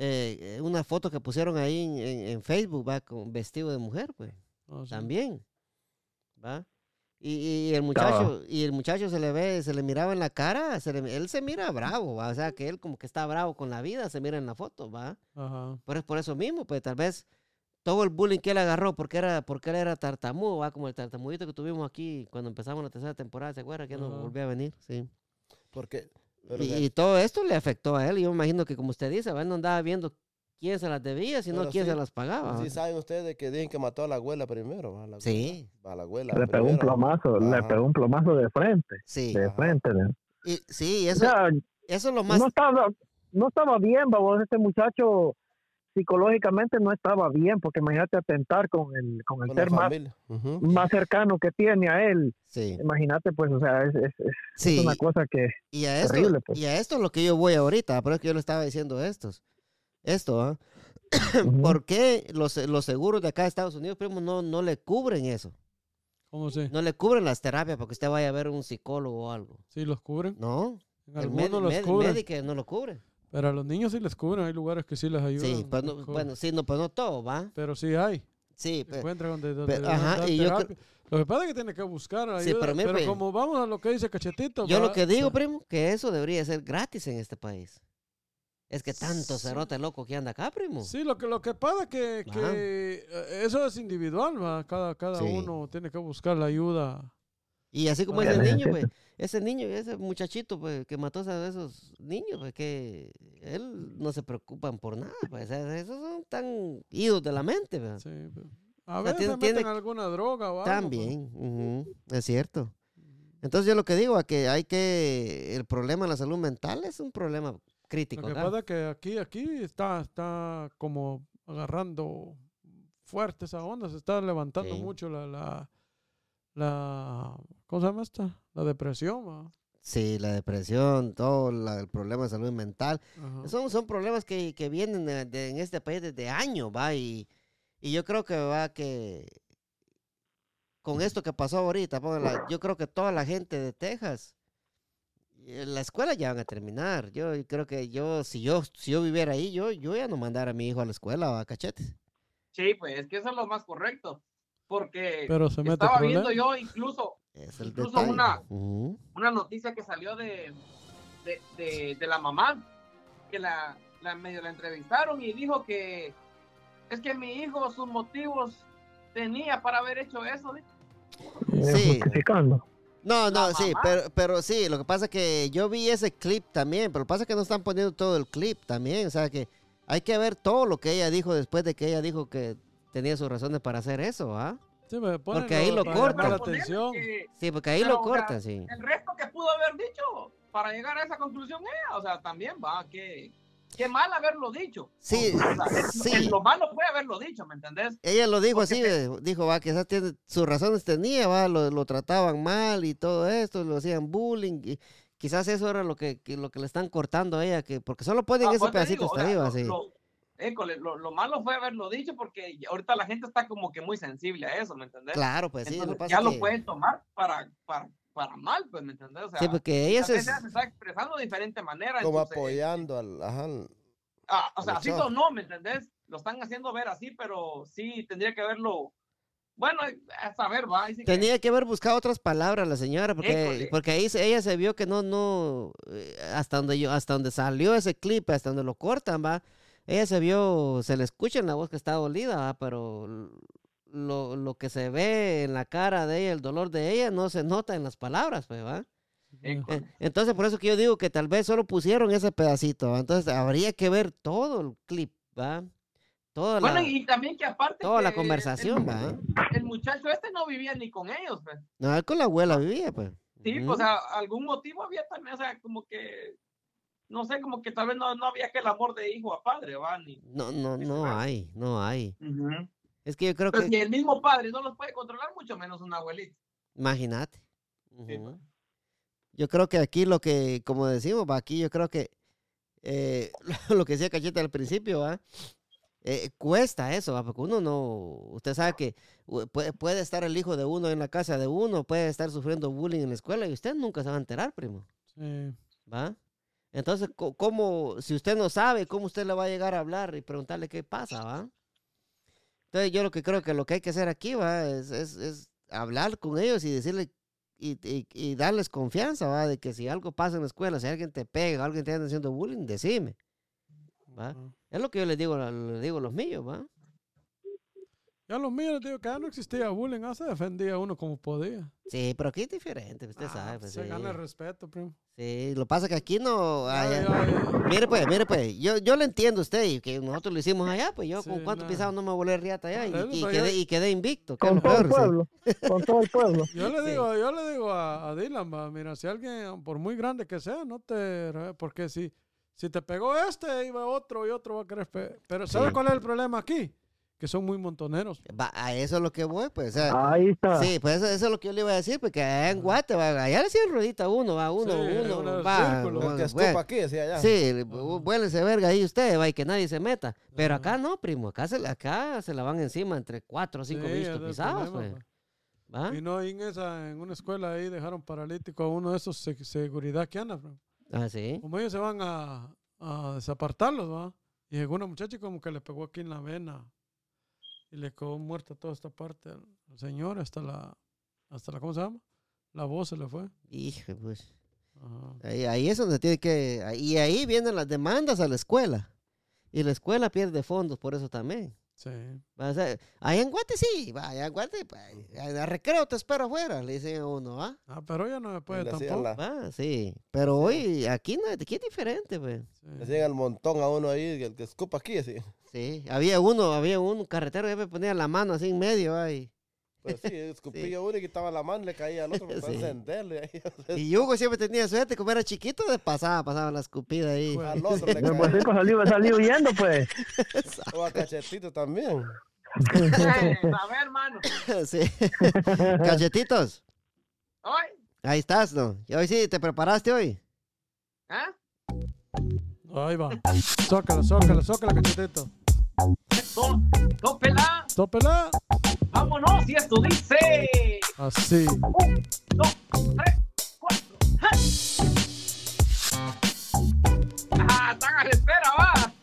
Speaker 2: Eh, eh, una foto que pusieron ahí en, en- en Facebook, va, con vestido de mujer, pues,
Speaker 3: Ah, sí.
Speaker 2: también, va. Y, y el muchacho, y el muchacho se le ve, se le miraba en la cara, se le- él se mira bravo, ¿va? o sea, que él como que está bravo con la vida, se mira en la foto, va.
Speaker 3: Ajá.
Speaker 2: Pero es por eso mismo, pues tal vez todo el bullying que él agarró porque era porque él era tartamudo, ¿va? como el tartamudito que tuvimos aquí cuando empezamos la tercera temporada, ¿se acuerda? Que no volvió a venir, sí.
Speaker 5: Porque,
Speaker 2: Y, y todo esto le afectó a él, y yo me imagino que como usted dice, ¿va? él no andaba viendo quién se las debía, sino
Speaker 5: Pero
Speaker 2: quién
Speaker 5: sí-
Speaker 2: se las pagaba.
Speaker 5: sí saben ustedes que dicen que mató a la abuela primero. A la
Speaker 2: Sí.
Speaker 5: abuela, A la abuela.
Speaker 4: Le pegó un plomazo, le
Speaker 5: Ajá.
Speaker 4: pegó un plomazo de frente,
Speaker 2: Sí,
Speaker 4: de
Speaker 5: Ajá.
Speaker 4: frente. ¿no?
Speaker 2: y, sí,
Speaker 4: O
Speaker 2: eso,
Speaker 4: sea,
Speaker 2: eso es lo más...
Speaker 4: no estaba, no estaba bien, babos, este muchacho, psicológicamente no estaba bien, porque imagínate atentar con el, con el
Speaker 5: Con
Speaker 4: ser más,
Speaker 5: familia. Ujú.
Speaker 4: más cercano que tiene a él.
Speaker 2: Sí.
Speaker 4: Imagínate, pues, o sea, es, es, es- es
Speaker 2: Sí.
Speaker 4: una cosa que...
Speaker 2: Y a esto,
Speaker 4: Terrible, pues.
Speaker 2: y a esto es lo que yo voy ahorita, por eso que yo le estaba diciendo estos. Esto. <coughs>
Speaker 4: Ujú.
Speaker 2: ¿Por qué los, los seguros de acá de Estados Unidos, primo, no, no le cubren eso?
Speaker 3: ¿Cómo se?
Speaker 2: No le cubren las terapias porque usted vaya a ver un psicólogo o algo.
Speaker 3: Sí, los cubren.
Speaker 2: No,
Speaker 3: En
Speaker 2: el med-
Speaker 3: los
Speaker 2: med-
Speaker 3: cubren.
Speaker 2: Medicare no lo cubre.
Speaker 3: Pero a los niños sí les cubren. Hay lugares que sí les ayudan.
Speaker 2: Sí, pero no- bueno, sí, no, pero no todo, ¿va?
Speaker 3: Pero sí hay.
Speaker 2: Sí, pe-
Speaker 3: Encuentran donde, donde
Speaker 2: pe-
Speaker 3: dan-
Speaker 2: ajá, y yo.
Speaker 3: Lo que pasa es que tiene que buscar ayuda.
Speaker 2: Sí, pero
Speaker 3: pero
Speaker 2: pues,
Speaker 3: como vamos a lo que dice Cachetito.
Speaker 2: yo lo que digo,
Speaker 3: o sea,
Speaker 2: primo, que eso debería ser gratis en este país. Es que tanto
Speaker 3: Sí.
Speaker 2: cerote loco que anda acá, primo.
Speaker 3: Sí, lo que, lo que pasa es que, que eh, eso es individual, ¿va? Cada, cada
Speaker 2: Sí.
Speaker 3: uno tiene que buscar la ayuda.
Speaker 2: Y así como ese niño, pues, <laughs> ese niño, ese muchachito, pues, que mató a esos niños, pues, que él no se preocupan por nada, pues, sea, esos son tan idos de la mente, pues.
Speaker 3: Sí, pero a
Speaker 2: O sea,
Speaker 3: veces
Speaker 2: tiene-
Speaker 3: meten
Speaker 2: tiene-
Speaker 3: alguna droga o algo.
Speaker 2: También, ujú, es cierto. Entonces yo lo que digo es que hay que, el problema de la salud mental es un problema crítico.
Speaker 3: Lo que pasa es que aquí, aquí está, está como agarrando fuerte esa onda, se está levantando
Speaker 2: Sí.
Speaker 3: mucho la, la, la, ¿cómo se llama esta? La depresión.
Speaker 2: Sí, la depresión, todo la- el problema de salud mental.
Speaker 3: Ajá.
Speaker 2: Son, son problemas que, que vienen de- de- en este país desde años, va, y, y yo creo que va que con esto que pasó ahorita, la- yo creo que toda la gente de Texas, la escuela ya van a terminar. Yo creo que yo, si yo, si yo viviera ahí, yo, yo ya no mandara a mi hijo a la escuela, a cachetes.
Speaker 1: Sí, pues es que eso es lo más correcto. Porque
Speaker 3: Pero se mete
Speaker 1: estaba viendo yo incluso
Speaker 2: Es el
Speaker 1: Incluso una- una noticia que salió de, de, de- de la mamá, que la, la medio la entrevistaron y dijo que es que mi hijo sus motivos tenía para haber hecho eso. dice.
Speaker 4: eh,
Speaker 2: Sí. No, no, sí, pero, pero sí, lo que pasa es que yo vi ese clip también, pero lo que pasa es que no están poniendo todo el clip también, o sea que hay que ver todo lo que ella dijo después de que ella dijo que tenía sus razones para hacer eso, ¿ah?
Speaker 3: Sí, me ponen
Speaker 2: Porque ahí lo
Speaker 3: la
Speaker 1: Ponerle
Speaker 3: atención.
Speaker 1: que
Speaker 2: Sí, porque ahí
Speaker 1: Pero,
Speaker 2: lo
Speaker 1: o sea,
Speaker 2: cortan, sí.
Speaker 1: el resto que pudo haber dicho para llegar a esa conclusión ella, o sea, también va, que qué mal haberlo dicho.
Speaker 2: Sí,
Speaker 1: O sea, es-
Speaker 2: sí.
Speaker 1: lo malo fue haberlo dicho, ¿me entendés?
Speaker 2: Ella lo dijo
Speaker 1: Porque
Speaker 2: así, eh, dijo, va, esas tiene, sus razones tenía, va, lo, lo trataban mal y todo esto, lo hacían bullying, y quizás eso era lo que, que- lo que le están cortando a ella, que porque solo ponen
Speaker 1: Ah,
Speaker 2: ese
Speaker 1: pues
Speaker 2: pedacito
Speaker 1: digo,
Speaker 2: hasta arriba,
Speaker 1: lo-
Speaker 2: sí.
Speaker 1: lo- école, lo, lo malo fue haberlo dicho porque ahorita la gente está como que muy sensible a eso, ¿me entendés?
Speaker 2: Claro, pues sí, lo
Speaker 1: Entonces, ya lo pueden tomar para, para, para mal, pues, ¿me entendés? O sea,
Speaker 2: Sí, porque ella
Speaker 1: la
Speaker 2: se...
Speaker 1: está expresando de diferente manera.
Speaker 5: Como
Speaker 1: entonces,
Speaker 5: apoyando al. Ajá.
Speaker 1: ah, o sea, así o no, ¿me entendés? Lo están haciendo ver así, pero sí tendría que verlo. Bueno, a saber, va. sí que-
Speaker 2: Tenía que haber buscado otras palabras la señora, porque,
Speaker 1: École.
Speaker 2: porque ahí se- ella se vio que no, no, eh, hasta donde yo, hasta donde salió ese clip, hasta donde lo cortan, va, ella se vio, se le escucha en la voz que está dolida, va, pero lo, lo que se ve en la cara de ella, el dolor de ella, no se nota en las palabras, pues, va. Eh, Entonces, por eso que yo digo que tal vez solo pusieron ese pedacito, ¿va? entonces habría que ver todo el clip, va, toda
Speaker 1: Bueno,
Speaker 2: la,
Speaker 1: y también que aparte.
Speaker 2: toda la conversación,
Speaker 1: el,
Speaker 2: va.
Speaker 1: el muchacho este no vivía ni con ellos, pues.
Speaker 2: No, él con la abuela vivía, pues.
Speaker 1: Sí,
Speaker 2: Ujú.
Speaker 1: o sea, algún motivo había también, o sea, como que. No sé, como que tal vez no, no había aquel amor de hijo a padre, va. Ni,
Speaker 2: No, no, no hay, no hay.
Speaker 1: Ujú.
Speaker 2: Es que yo creo
Speaker 1: Pues
Speaker 2: que,
Speaker 1: si el mismo padre no los puede controlar, mucho menos un abuelito.
Speaker 2: imagínate.
Speaker 1: Pues.
Speaker 2: Yo creo que aquí lo que, como decimos, va, aquí yo creo que eh, <laughs> lo que decía Cacheta al principio, va, eh, cuesta eso, va, porque uno no, usted sabe que puede, puede estar el hijo de uno en la casa de uno, puede estar sufriendo bullying en la escuela y usted nunca se va a enterar, primo,
Speaker 3: Sí.
Speaker 2: ¿va? Entonces, ¿cómo, si usted no sabe, cómo usted le va a llegar a hablar y preguntarle qué pasa, va? Entonces, yo lo que creo que lo que hay que hacer aquí, va, es, es, es hablar con ellos y decirle y, y- y darles confianza, va, de que si algo pasa en la escuela, si alguien te pega, alguien te anda haciendo bullying, decime, va. Es lo que yo les digo, les digo a los míos, va.
Speaker 3: Ya los míos, les digo que ya no existía bullying, ya se defendía uno como podía.
Speaker 2: Sí, pero aquí es diferente, usted
Speaker 3: Ah,
Speaker 2: sabe, pues,
Speaker 3: se
Speaker 2: sí.
Speaker 3: gana el respeto, primo.
Speaker 2: Sí, lo que pasa es que aquí no...
Speaker 3: Ya,
Speaker 2: allá-
Speaker 3: ya, ya.
Speaker 2: Mire pues, mire pues, yo, yo le entiendo a usted y que nosotros lo hicimos allá, pues yo
Speaker 3: Sí,
Speaker 2: con cuánto
Speaker 3: no.
Speaker 2: pisado no me volé riata allá y, quedé,
Speaker 3: yo-
Speaker 2: y quedé invicto.
Speaker 4: Con
Speaker 2: lo
Speaker 4: todo el
Speaker 2: sí.
Speaker 4: pueblo. Con todo el pueblo.
Speaker 3: Yo le <laughs>
Speaker 2: Sí.
Speaker 3: digo, yo le digo a, a Dylan, va, mira, si alguien, por muy grande que sea, no te, porque si, Si te pegó este, iba otro y otro va a querer pe- Pero ¿sabes
Speaker 2: Sí.
Speaker 3: cuál es el problema aquí? Que son muy montoneros.
Speaker 2: Va, a eso es lo que voy, pues. o sea,
Speaker 4: Ahí está.
Speaker 2: Sí, pues eso, eso es lo que yo le iba a decir, porque allá en Guate, va, allá le hacían ruedita uno, va, uno,
Speaker 3: Sí,
Speaker 2: uno,
Speaker 3: unos
Speaker 2: va.
Speaker 5: El que
Speaker 2: bueno,
Speaker 5: aquí, decía allá.
Speaker 2: Sí, vuélese verga ahí usted, va, y que nadie se meta. Pero
Speaker 3: Ajá.
Speaker 2: acá no, primo, acá se, acá se la van encima entre cuatro o cinco
Speaker 3: Sí,
Speaker 2: bichos pisados, pues.
Speaker 3: pa.
Speaker 2: ¿Va?
Speaker 3: Y no, ahí en, esa, en una escuela ahí dejaron paralítico a uno de esos se- seguridad que anda. bro.
Speaker 2: Ah, sí.
Speaker 3: Como ellos se van a, a desapartarlos, ¿va? Y llegó una muchacha y como que le pegó aquí en la vena. Y le quedó muerta toda esta parte al señor, hasta la, hasta la, ¿cómo se llama? La voz se le fue.
Speaker 2: Hijo, pues. Ahí, ahí es donde tiene que. Y ahí vienen las demandas a la escuela. Y la escuela pierde fondos por eso también.
Speaker 3: Sí.
Speaker 2: Ahí en Guate sí, va, allá en Guate, pues, a recreo te espero afuera, le dicen a uno, ¿va?
Speaker 3: Ah, pero ya no me puede tampoco.
Speaker 5: la-
Speaker 2: Va, sí. Pero hoy, aquí no, aquí es diferente, pues.
Speaker 3: Sí.
Speaker 5: Le hacían el montón a uno ahí, el que escupa aquí, así.
Speaker 2: Sí, había uno, había un carretero que me ponía la mano así en medio, ahí.
Speaker 5: Pues sí, <laughs> escupía uno y quitaba la mano, le caía al otro para <laughs>
Speaker 2: Sí.
Speaker 5: encenderle ahí.
Speaker 2: Y Hugo siempre tenía suerte, como era chiquito, de pasaba, pasaba la escupida ahí.
Speaker 3: Pues,
Speaker 5: Al <laughs> otro le
Speaker 4: El
Speaker 5: caía.
Speaker 4: salió, salió huyendo, pues.
Speaker 5: O a cachetito también.
Speaker 1: A ver, hermano.
Speaker 2: sí. Cachetitos,
Speaker 1: Hoy,
Speaker 2: ahí estás, ¿no? Y hoy sí, ¿te preparaste hoy?
Speaker 1: ¿ah?
Speaker 3: Ahí va. Zócala, zócala, zócala, cachetito.
Speaker 1: To- Tópela,
Speaker 3: Tópela.
Speaker 1: vámonos. Y esto dice:
Speaker 3: Así.
Speaker 1: un, dos, tres, cuatro. ¡ja! Ah, están a la espera, va.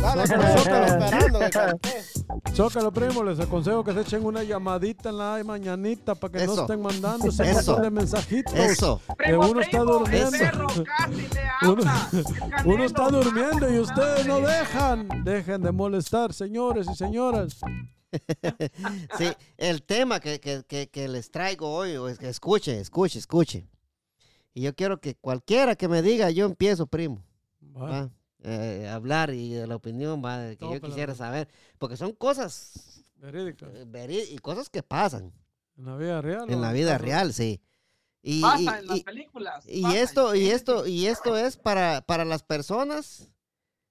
Speaker 5: Dale,
Speaker 3: Zócalo,
Speaker 5: esperando que. <laughs>
Speaker 3: Zócalo, primo, les aconsejo que se echen una llamadita en la mañanita para que no
Speaker 2: Eso.
Speaker 3: estén mandando ese montón de mensajitos.
Speaker 2: Eso.
Speaker 1: Primo,
Speaker 3: uno está
Speaker 1: primo,
Speaker 3: durmiendo.
Speaker 1: Perro casi le <laughs>
Speaker 3: Uno- <laughs> Uno está durmiendo y ustedes no dejan. Dejen de molestar, señores y señoras.
Speaker 2: Sí, el tema que, que, que, que les traigo hoy, es que escuche, escuche, escuche. Y yo quiero que cualquiera que me diga, yo empiezo, primo.
Speaker 3: Va.
Speaker 2: ¿va? Eh, hablar y de la opinión va, que yo
Speaker 3: Tópela,
Speaker 2: quisiera saber. Porque son cosas
Speaker 3: Verídica.
Speaker 2: eh, y cosas que pasan
Speaker 3: En la vida real.
Speaker 2: en
Speaker 3: ¿no?
Speaker 2: la vida
Speaker 3: Claro.
Speaker 2: real, sí. Y,
Speaker 1: Pasa
Speaker 2: y-
Speaker 1: en las películas.
Speaker 2: y
Speaker 1: pasa.
Speaker 2: esto, y esto, y esto es para, para las personas.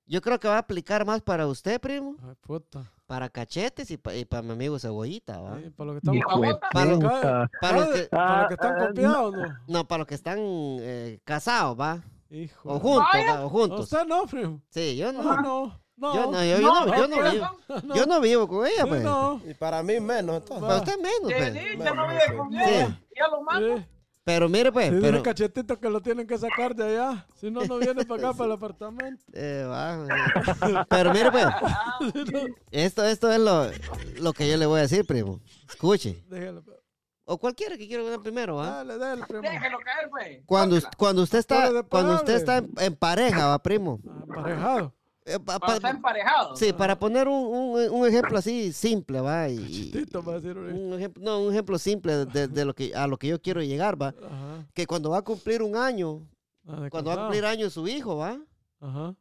Speaker 2: Yo creo que va a aplicar más para usted, primo,
Speaker 3: Ay, puta.
Speaker 2: para cachetes y, pa- y para mi amigo cebollita, ¿va?
Speaker 3: Sí, para los que están,
Speaker 4: de
Speaker 2: Para los-. Para los que,
Speaker 3: para los que están
Speaker 4: Ah,
Speaker 3: copiados, ¿no?
Speaker 2: no, para los que están eh, casados, ¿va?
Speaker 3: Hijo.
Speaker 2: O juntos. O juntos.
Speaker 3: Usted no, primo.
Speaker 2: Sí, yo
Speaker 3: No,
Speaker 2: no.
Speaker 3: no. No.
Speaker 2: Yo no, yo, yo
Speaker 1: No,
Speaker 2: no, yo no
Speaker 1: ¿por
Speaker 2: vivo. Yo no vivo con ella, pues.
Speaker 3: no.
Speaker 5: Y para mí menos, entonces.
Speaker 2: Para usted menos, pues.
Speaker 1: sí, ya no vive con
Speaker 2: Sí.
Speaker 1: ella. Ya lo mando.
Speaker 3: Sí.
Speaker 2: Pero mire, pues,
Speaker 3: Sí,
Speaker 2: pero...
Speaker 3: cachetito que lo tienen que sacar de allá. Si no, no viene para acá, <laughs> para el apartamento.
Speaker 2: eh, va, sí. pero mire, pues, <laughs>
Speaker 1: Ah,
Speaker 2: esto, esto es lo, lo que yo le voy a decir, primo. Escuche.
Speaker 3: Déjalo.
Speaker 2: O cualquiera que quiera ver primero, ¿va?
Speaker 3: Dale, dale, primo.
Speaker 1: Déjelo caer, pues.
Speaker 2: Cuando, cuando usted está,
Speaker 3: de
Speaker 2: cuando usted está en, en pareja, va, primo.
Speaker 3: Ah, Emparejado.
Speaker 2: Eh, pa-
Speaker 1: Cuando
Speaker 2: pa-
Speaker 1: está emparejado.
Speaker 2: sí, para poner un, un- un ejemplo así simple, va. Y,
Speaker 3: va a decir ahorita.
Speaker 2: un ejemplo, no, un ejemplo simple de, de lo que, a lo que yo quiero llegar, va.
Speaker 3: Ajá.
Speaker 2: Que cuando va a cumplir un año,
Speaker 3: Ah, de
Speaker 2: cuando va a
Speaker 3: casado.
Speaker 2: cumplir año su hijo, va.
Speaker 3: Ajá.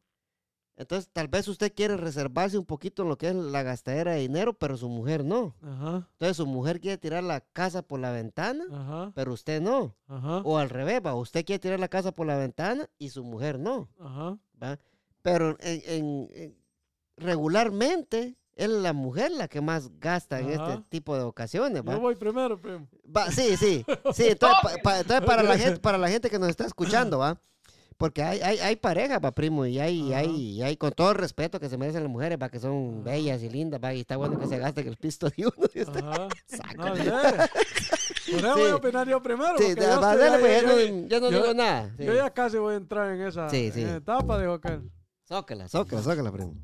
Speaker 2: Entonces, tal vez usted quiere reservarse un poquito en lo que es la gastadera de dinero, pero su mujer no.
Speaker 3: Ajá.
Speaker 2: Entonces, su mujer quiere tirar la casa por la ventana,
Speaker 3: Ajá.
Speaker 2: pero usted no.
Speaker 3: Ajá.
Speaker 2: O al revés, va. Usted quiere tirar la casa por la ventana y su mujer no.
Speaker 3: Ajá.
Speaker 2: ¿va? Pero en, en- en- regularmente es la mujer la que más gasta en este tipo de ocasiones. ¿va?
Speaker 3: Yo voy primero, primo.
Speaker 2: Va, sí, sí, sí. <laughs> Entonces, pa- pa- entonces para la gente, para la gente que nos está escuchando, va, porque hay, hay, hay pareja, va, primo, y hay, hay, y hay con todo el respeto que se merecen las mujeres, va, que son bellas y lindas, va, y está bueno que se gasten el pisto de uno. y usted-. <laughs>
Speaker 3: No, dele. <laughs> Por eso
Speaker 2: Sí.
Speaker 3: voy a opinar yo primero.
Speaker 2: Sí,
Speaker 3: yo
Speaker 2: va, dale, pues,
Speaker 3: yo-
Speaker 2: yo, no- yo no
Speaker 3: yo-
Speaker 2: digo nada. sí.
Speaker 3: Yo ya casi voy a entrar en esa, en etapa, dijo aquel.
Speaker 2: Zócala, zócala, zócala, primo.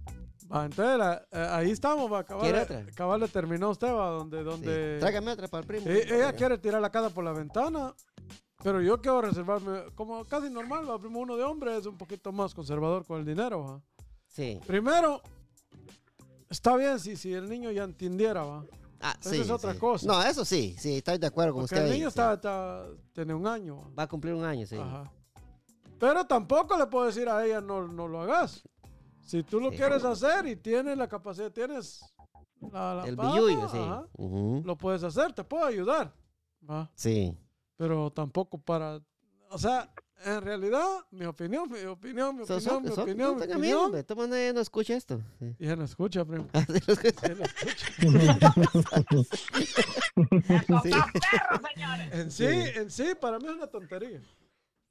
Speaker 3: Va, entonces, la- eh, ahí estamos, va.
Speaker 2: ¿Quiere
Speaker 3: Cabal, le terminó usted, va, donde... Donde
Speaker 2: Tráigame otra para el primo.
Speaker 3: Eh, ella quiere tirar la casa por la ventana, pero yo quiero reservarme, como casi normal, va. Primo, uno de hombre es un poquito más conservador con el dinero, va.
Speaker 2: Sí.
Speaker 3: Primero, está bien si, si el niño ya entendiera, va.
Speaker 2: Ah,
Speaker 3: Esa
Speaker 2: sí,
Speaker 3: es otra
Speaker 2: sí.
Speaker 3: cosa.
Speaker 2: No, eso sí, sí, estoy de acuerdo con
Speaker 3: Porque
Speaker 2: usted.
Speaker 3: el
Speaker 2: ahí,
Speaker 3: niño
Speaker 2: sí.
Speaker 3: está, está- tiene un año, va.
Speaker 2: Va a cumplir un año, sí.
Speaker 3: Ajá. Pero tampoco le puedo decir a ella no, no lo hagas. Si tú lo quieres hacer y tienes la capacidad, tienes la, la
Speaker 2: El billullo, sí.
Speaker 3: ajá, lo puedes hacer, te puedo ayudar. ¿va?
Speaker 2: Sí.
Speaker 3: Pero tampoco para... O sea, en realidad, mi opinión, mi opinión, mi opinión, mi
Speaker 2: sos-
Speaker 3: opinión,
Speaker 2: no
Speaker 3: mi opinión.
Speaker 2: miedo, de todas maneras no escucha esto. Sí.
Speaker 3: Y ya no escucha, primo.
Speaker 2: Así lo escucha.
Speaker 3: Ya no escucha. <laughs>
Speaker 2: Sí.
Speaker 3: En sí, en sí, para mí es una tontería.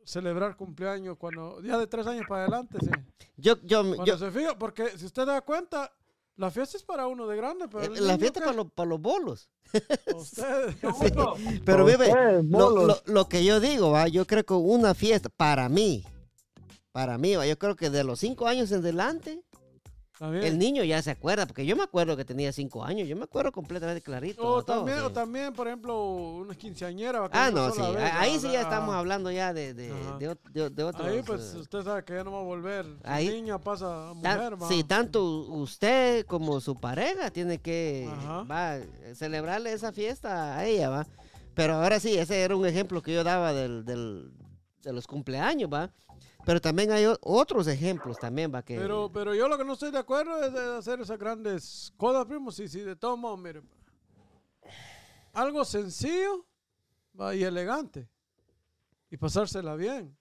Speaker 3: Celebrar cumpleaños cuando, ya de tres años para adelante, sí.
Speaker 2: Yo, yo,
Speaker 3: Cuando
Speaker 2: yo,
Speaker 3: se fija, porque si usted da cuenta, la fiesta es para uno de grande, pero el
Speaker 2: Eh, la fiesta
Speaker 3: ¿qué?
Speaker 2: para, los- para los bolos. <laughs> <laughs> Pero vive, lo, lo- lo que yo digo, ¿va? yo creo que una fiesta, para mí, para mí, ¿va? yo creo que de los cinco años en adelante,
Speaker 3: también.
Speaker 2: el niño ya se acuerda, porque yo me acuerdo que tenía cinco años, yo me acuerdo completamente clarito.
Speaker 3: o,
Speaker 2: todo,
Speaker 3: también,
Speaker 2: sí.
Speaker 3: o también, por ejemplo, una quinceañera.
Speaker 2: Ah, no, sí,
Speaker 3: vez,
Speaker 2: ahí sí ya
Speaker 3: ah,
Speaker 2: estamos hablando ya de, de, de, de- de otros.
Speaker 3: Ahí, pues,
Speaker 2: eh,
Speaker 3: usted sabe que ya no va a volver.
Speaker 2: Ahí-
Speaker 3: niña pasa a
Speaker 2: tan-
Speaker 3: mujer, va.
Speaker 2: sí, tanto usted como su pareja tiene que
Speaker 3: Ajá.
Speaker 2: va, celebrarle esa fiesta a ella, ¿va? Pero ahora sí, ese era un ejemplo que yo daba del, del- de los cumpleaños, ¿va? Pero también hay otros ejemplos también, ¿va? Que,
Speaker 3: Pero, pero yo lo que no estoy de acuerdo es de hacer esas grandes cosas, primo. Sí, sí, de todos modos, mire. Algo sencillo va, y elegante. Y pasársela bien.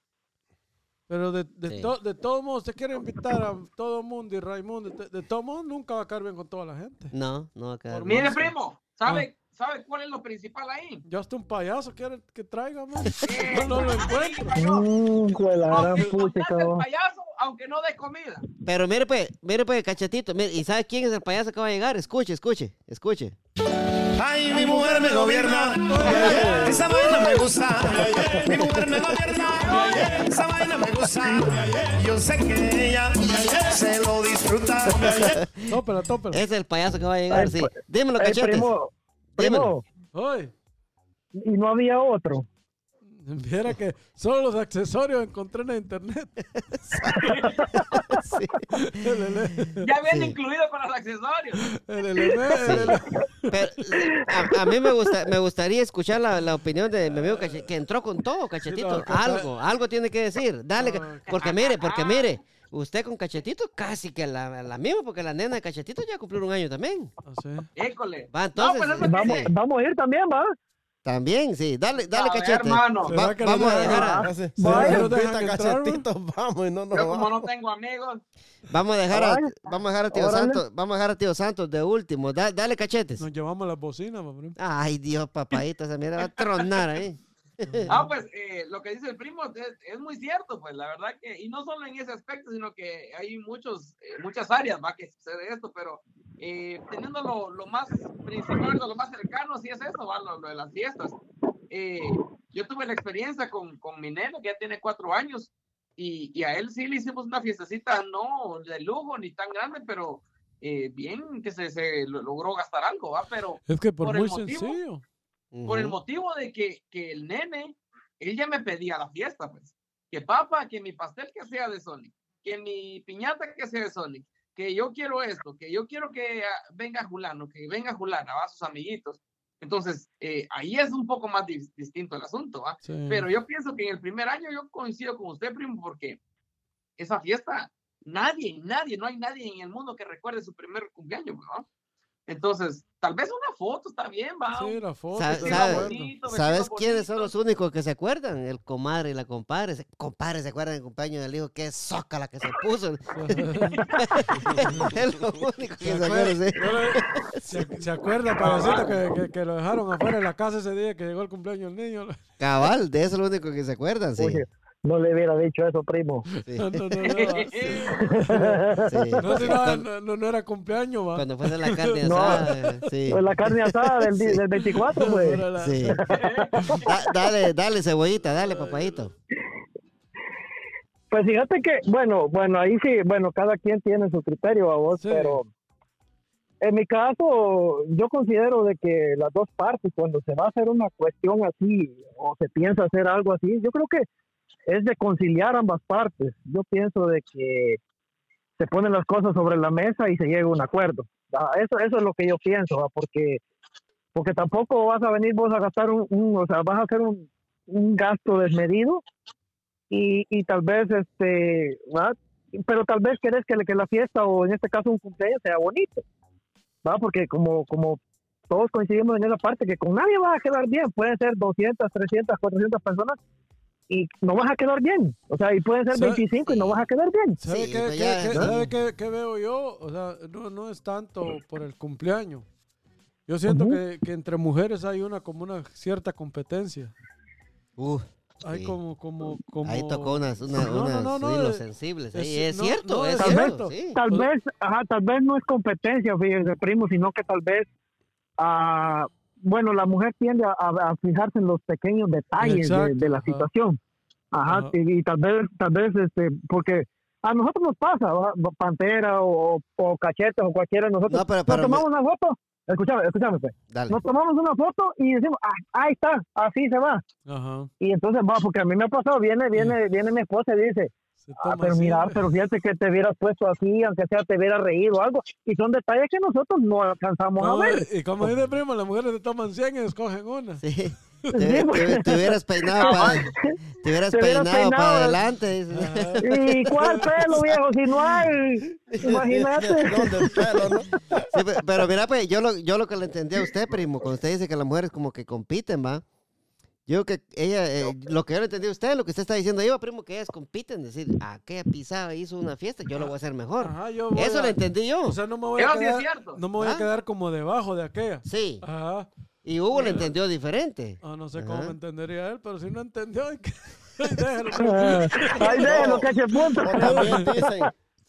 Speaker 3: Pero de, de,
Speaker 2: Sí.
Speaker 3: to- de todos modos, usted quiere invitar a todo el mundo y Raimundo. De, de todos modos, nunca va a caer bien con toda la gente.
Speaker 2: No, no va a
Speaker 3: Por
Speaker 2: bien.
Speaker 1: Mire, primo, ¿sabe, ¿sabe cuál es lo principal ahí?
Speaker 3: Yo hasta un payaso quiere que traiga, man.
Speaker 1: Eh,
Speaker 3: Yo no lo encuentro.
Speaker 4: Mm, jue la gran
Speaker 1: Aunque
Speaker 4: pucha,
Speaker 1: contrate el payaso, aunque no dé comida.
Speaker 2: Pero mire pues, mire pues, cachetito, mire, ¿y sabe quién es el payaso que va a llegar? Escuche, escuche, escuche.
Speaker 6: Ay, mi mujer me gobierna. Esa vaina me gusta. Mi mujer me gobierna. Esa vaina me gusta. Yo sé que ella se lo disfruta.
Speaker 3: Tópela, tópela.
Speaker 2: Es el payaso que va a llegar, sí.
Speaker 4: pues,
Speaker 2: Dímelo,
Speaker 4: primo,
Speaker 2: Dímelo.
Speaker 4: Primo,
Speaker 3: Oye,
Speaker 4: y no había otro.
Speaker 3: viera que solo los accesorios encontré en internet.
Speaker 2: Sí. <laughs>
Speaker 3: El ele-
Speaker 1: Ya viene
Speaker 2: Sí.
Speaker 1: incluido con los accesorios.
Speaker 3: el ele- el ele-
Speaker 2: Pero, a, a mí me, gusta, me gustaría escuchar la, la opinión de mi amigo Cache- que entró con todo, Cachetito.
Speaker 3: no,
Speaker 2: algo, algo tiene que decir. Dale, porque mire, porque mire, usted con Cachetito casi que la, la misma, porque la nena de Cachetito ya cumplió un año también.
Speaker 3: Así.
Speaker 1: École.
Speaker 2: Va, entonces,
Speaker 1: pues, eso que
Speaker 4: Vamos,
Speaker 1: sí.
Speaker 4: vamos a ir también, ¿va?
Speaker 2: también, sí, dale, dale,
Speaker 1: A ver,
Speaker 2: Cachete.
Speaker 1: hermano.
Speaker 3: ¿Será
Speaker 2: Va-
Speaker 3: que
Speaker 2: vamos a dejar a,
Speaker 5: vamos y no nos
Speaker 1: Yo como
Speaker 5: vamos.
Speaker 1: no tengo amigos.
Speaker 2: vamos a dejar a,
Speaker 4: Órale.
Speaker 2: vamos a dejar a tío
Speaker 4: Órale.
Speaker 2: Santos, vamos a dejar a tío Santos de último. Da- dale, Cachetes.
Speaker 3: Nos llevamos las bocinas, ma, primo.
Speaker 2: Ay, Dios, papadito, esa mierda va a tronar ahí.
Speaker 1: Ah, pues eh, lo que dice el primo es, es muy cierto, pues la verdad que, y no solo en ese aspecto, sino que hay muchos, eh, muchas áreas va que sucede esto, pero eh, teniendo lo, lo más principal, lo más cercano, sí es eso, va, lo, lo de las fiestas. Eh, yo tuve la experiencia con, con mi nene, que ya tiene cuatro años, y, y a él sí le hicimos una fiestecita, no de lujo ni tan grande, pero eh, bien que se, se lo- logró gastar algo, va, pero
Speaker 3: Es que por,
Speaker 1: Por el
Speaker 3: muy
Speaker 1: motivo.
Speaker 3: sencillo.
Speaker 1: Por el motivo de que, que el nene, él ya me pedía la fiesta, pues. Que papá, que mi pastel que sea de Sonic, que mi piñata que sea de Sonic, que yo quiero esto, que yo quiero que ah, venga Julano, que venga Julana, va, sus amiguitos. Entonces, eh, ahí es un poco más dis- distinto el asunto.
Speaker 3: Sí.
Speaker 1: Pero yo pienso que en el primer año yo coincido con usted, primo, porque esa fiesta, nadie, nadie, no hay nadie en el mundo que recuerde su primer cumpleaños, ¿no? Entonces, tal vez una foto está bien, va.
Speaker 3: Sí, la foto.
Speaker 2: Sa- sabe-
Speaker 1: bonito,
Speaker 2: ¿Sabes quiénes son los únicos que se acuerdan? El comadre y la compadre. Se- Compadre, ¿se acuerdan del cumpleaños del hijo? Qué soca la que se puso. <laughs> <laughs> es lo único que se acuerdan, sí.
Speaker 3: ¿Se, se acuerda, <laughs> payasito, que, que, que lo dejaron afuera de la casa ese día que llegó el cumpleaños del niño?
Speaker 2: Cabal, de eso es lo único que se acuerdan, sí.
Speaker 4: Oye, no le hubiera dicho eso, primo.
Speaker 2: sí,
Speaker 3: No, no, no, no. era cumpleaños, va.
Speaker 2: cuando fue de la carne
Speaker 4: No.
Speaker 2: asada, sí.
Speaker 4: Pues la carne asada del, del 24,
Speaker 3: No
Speaker 4: pues.
Speaker 2: sí. Da- dale, dale, cebollita, dale, papadito.
Speaker 4: Pues fíjate que, bueno, bueno, ahí sí, bueno, cada quien tiene su criterio a vos,
Speaker 3: Sí.
Speaker 4: pero en mi caso, yo considero de que las dos partes, cuando se va a hacer una cuestión así, o se piensa hacer algo así, yo creo que es de conciliar ambas partes. Yo pienso de que se ponen las cosas sobre la mesa y se llega a un acuerdo. Ah, Eso, eso es lo que yo pienso, ¿va? porque porque tampoco vas a venir vos a gastar un, un- o sea, vas a hacer un, un gasto desmedido y, y tal vez este ¿va? pero tal vez querés que, que la fiesta o en este caso un cumpleaños sea bonito va porque como como todos coincidimos en esa parte que con nadie va a quedar bien pueden ser 200 300 400 personas y no vas a quedar bien. O sea, y pueden ser
Speaker 3: Sí.
Speaker 4: 25 y no vas a quedar bien.
Speaker 3: ¿Sabe
Speaker 2: Sí,
Speaker 3: qué,
Speaker 2: pues
Speaker 3: qué- qué-
Speaker 2: ¿no?
Speaker 3: sabe qué- qué veo yo? O sea, no, no es tanto por el cumpleaños. Yo siento que, que entre mujeres hay una como una cierta competencia.
Speaker 2: Uh,
Speaker 3: Hay
Speaker 2: Sí.
Speaker 3: como, como, como...
Speaker 2: ahí tocó unas, una-
Speaker 3: No, no,
Speaker 2: unas
Speaker 3: no, no,
Speaker 2: hilos
Speaker 3: es-
Speaker 2: sensibles.
Speaker 3: es-
Speaker 2: ahí. es cierto,
Speaker 3: no,
Speaker 2: es
Speaker 3: es
Speaker 2: cierto.
Speaker 3: cierto.
Speaker 2: sí.
Speaker 4: Tal
Speaker 3: Pues-
Speaker 4: vez, ajá, tal vez no es competencia, fíjense, primo, sino que tal vez, ah, bueno, la mujer tiende a, a- a fijarse en los pequeños detalles de,
Speaker 3: Exacto,
Speaker 4: de la
Speaker 3: ajá.
Speaker 4: situación. Ajá,
Speaker 3: Ajá.
Speaker 4: Y, y tal vez, tal vez, este, porque a nosotros nos pasa, ¿va? Pantera o, o Cachetes o cualquiera de nosotros,
Speaker 2: No, pero,
Speaker 4: nos
Speaker 2: pero me-
Speaker 4: tomamos una foto, escúchame, escúchame, pues.
Speaker 2: dale.
Speaker 4: nos tomamos una foto y decimos, ah, ahí está, así se va.
Speaker 3: Ajá.
Speaker 4: Y entonces va, porque a mí me ha pasado, viene, viene, viene mi esposa y dice,
Speaker 3: Se
Speaker 4: Ah,
Speaker 3: toma
Speaker 4: pero mira, pero fíjate que te hubieras puesto así, aunque sea te hubiera reído o algo. Y son detalles que nosotros no alcanzamos
Speaker 3: No,
Speaker 4: a ver.
Speaker 3: y como dice primo, las mujeres se toman 100 y escogen una.
Speaker 2: Sí. <laughs> Te, te- te hubieras peinado para <laughs> te hubieras
Speaker 4: Te hubieras
Speaker 2: peinado para adelante.
Speaker 3: Ajá.
Speaker 4: ¿Y cuál pelo, viejo? Si no hay, imagínate. <laughs>
Speaker 5: ¿Dónde el pelo, no?
Speaker 2: Sí, pe- pero mira, pues, yo lo, yo lo que le entendí a usted, primo, cuando usted dice que las mujeres como que compiten, ¿va? Yo creo que ella, eh, lo que yo le entendí a usted, lo que usted está diciendo yo, primo, que ellas compiten, decir, aquella pisada hizo una fiesta, yo lo voy a hacer mejor.
Speaker 3: Ajá, yo voy
Speaker 2: Eso
Speaker 3: a-
Speaker 2: lo entendí yo.
Speaker 3: O sea, no me voy
Speaker 1: Eso
Speaker 3: a
Speaker 1: sí es
Speaker 3: quedar,
Speaker 1: cierto.
Speaker 3: no me voy
Speaker 2: ¿Ah?
Speaker 3: a quedar como debajo de aquella.
Speaker 2: Sí.
Speaker 3: Ajá.
Speaker 2: Y Hugo lo entendió diferente.
Speaker 3: Ah, no sé cómo me entendería él, pero si <laughs> <laughs> no entendió, hay que- déjalo.
Speaker 4: Ah, déjenlo,
Speaker 5: No.
Speaker 4: que se <laughs>
Speaker 5: dicen,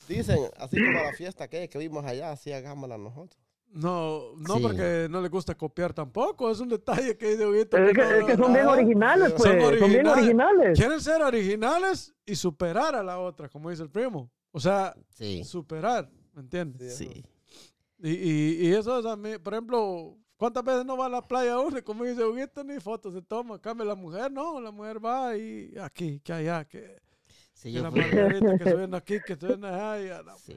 Speaker 5: dicen, así como la fiesta que, que vimos allá, así hagámosla nosotros.
Speaker 3: No, no
Speaker 2: Sí.
Speaker 3: porque no le gusta copiar tampoco, es un detalle que dice Huguito.
Speaker 4: Es que,
Speaker 3: no-
Speaker 4: es que son bien
Speaker 5: no,
Speaker 4: originales,
Speaker 5: son
Speaker 4: pues. Son, bien
Speaker 3: originales. Quieren ser originales y superar a la otra, como dice el primo. O sea,
Speaker 2: Sí.
Speaker 3: superar, ¿me entiendes?
Speaker 2: Sí.
Speaker 3: Y, y, y eso es a mí, por ejemplo, ¿cuántas veces no va a la playa uno? Como dice Huguito, ni fotos se toma. Cambia la mujer, no, la mujer va y aquí, que allá, que,
Speaker 2: Sí,
Speaker 3: que
Speaker 2: yo
Speaker 3: la
Speaker 2: fui-
Speaker 3: margarita, que suben <laughs> aquí, que suben allá. Y a la-
Speaker 2: Sí.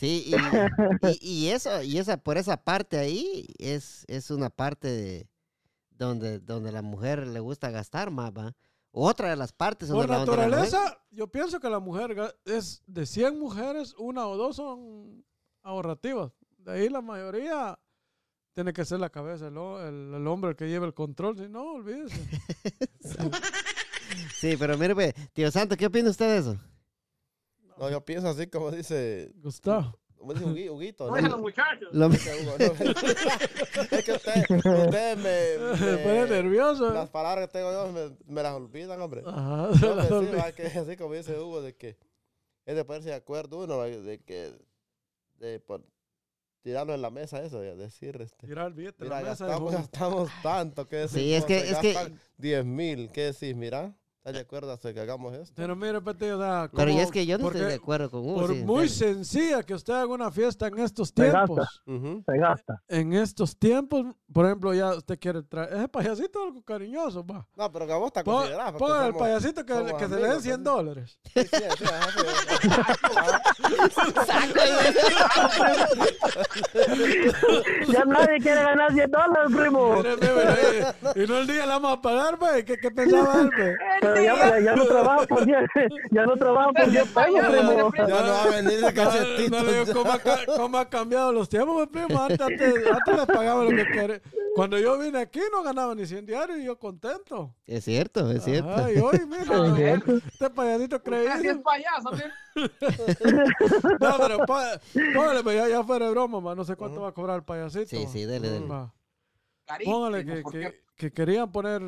Speaker 2: Sí, y, y, y eso, y esa, por esa parte ahí es, es una parte de donde, donde la mujer le gusta gastar más, ¿va? Otra de las partes
Speaker 3: Por
Speaker 2: donde la
Speaker 3: naturaleza, yo pienso que la mujer es de 100 mujeres, una o dos son ahorrativas. De ahí la mayoría tiene que ser la cabeza, el, el- el hombre el que lleve el control. Si no, olvídese. <laughs>
Speaker 2: Sí, pero mire, tío Santo, ¿qué opina usted de eso?
Speaker 5: No, yo pienso así como dice,
Speaker 3: Gustavo.
Speaker 5: como dice Hugui- Huguito. ¿no?
Speaker 1: Oye, los muchachos. <laughs>
Speaker 5: Es que usted- ustedes me,
Speaker 3: Se pone
Speaker 5: me-
Speaker 3: nervioso.
Speaker 5: Las palabras que tengo yo me, me las olvidan, hombre.
Speaker 3: Ajá, las
Speaker 5: que así como dice Hugo, de que es de ponerse de acuerdo uno, de que de por, tirarlo en la mesa eso, de decir, este,
Speaker 3: Tirar el billete en
Speaker 5: mira,
Speaker 3: la mesa.
Speaker 5: gastamos, tanto, que decir,
Speaker 2: Sí, es que- es que-
Speaker 5: 10 mil, ¿qué decís? Mira, ¿estás de acuerdo hasta que hagamos esto?
Speaker 3: Pero mire, Peti, o sea,
Speaker 2: Pero
Speaker 3: como-
Speaker 2: y es que yo no estoy
Speaker 3: porque
Speaker 2: de acuerdo con.
Speaker 3: Por
Speaker 2: sí,
Speaker 3: muy sencilla que usted haga una fiesta en estos
Speaker 4: Se gasta.
Speaker 3: tiempos,
Speaker 5: Ujú.
Speaker 4: Se gasta.
Speaker 3: en estos tiempos, por ejemplo, ya usted quiere traer, ese payasito algo cariñoso, va.
Speaker 5: No, pero que a vos te
Speaker 3: Pon-
Speaker 5: considerás.
Speaker 3: Ponga el
Speaker 5: somos-
Speaker 3: payasito que, que se le den
Speaker 5: amigos,
Speaker 3: 100
Speaker 5: ¿no?
Speaker 3: dólares.
Speaker 5: Sí, sí, sí, ajá, sí. <laughs>
Speaker 4: Ya nadie quiere ganar 10 dólares, primo.
Speaker 3: Y no el día le vamos a pagar, pues. ¿Qué, qué pensaba él, pues?
Speaker 4: Pero ya, no trabajan por 10, ya no trabajan por 10 pesos, primo.
Speaker 5: Ya no va a venir de
Speaker 3: No,
Speaker 5: cachetito.
Speaker 3: no le digo cómo ha, cómo ha cambiado los tiempos, pues, primo. Antes, antes, antes les pagaba lo que quería. Cuando yo vine aquí no ganaba ni 100 diarios y yo contento.
Speaker 2: Es cierto, es cierto.
Speaker 3: Ajá, y hoy, mira, <laughs> este payasito
Speaker 1: Así
Speaker 3: creído.
Speaker 1: es payaso. <laughs>
Speaker 3: No, pero pa- póngale, pues, ya, ya fuera de broma, ma, no sé cuánto va a cobrar el payasito.
Speaker 2: Sí, sí, dele, dele.
Speaker 3: Póngale que, que, que querían poner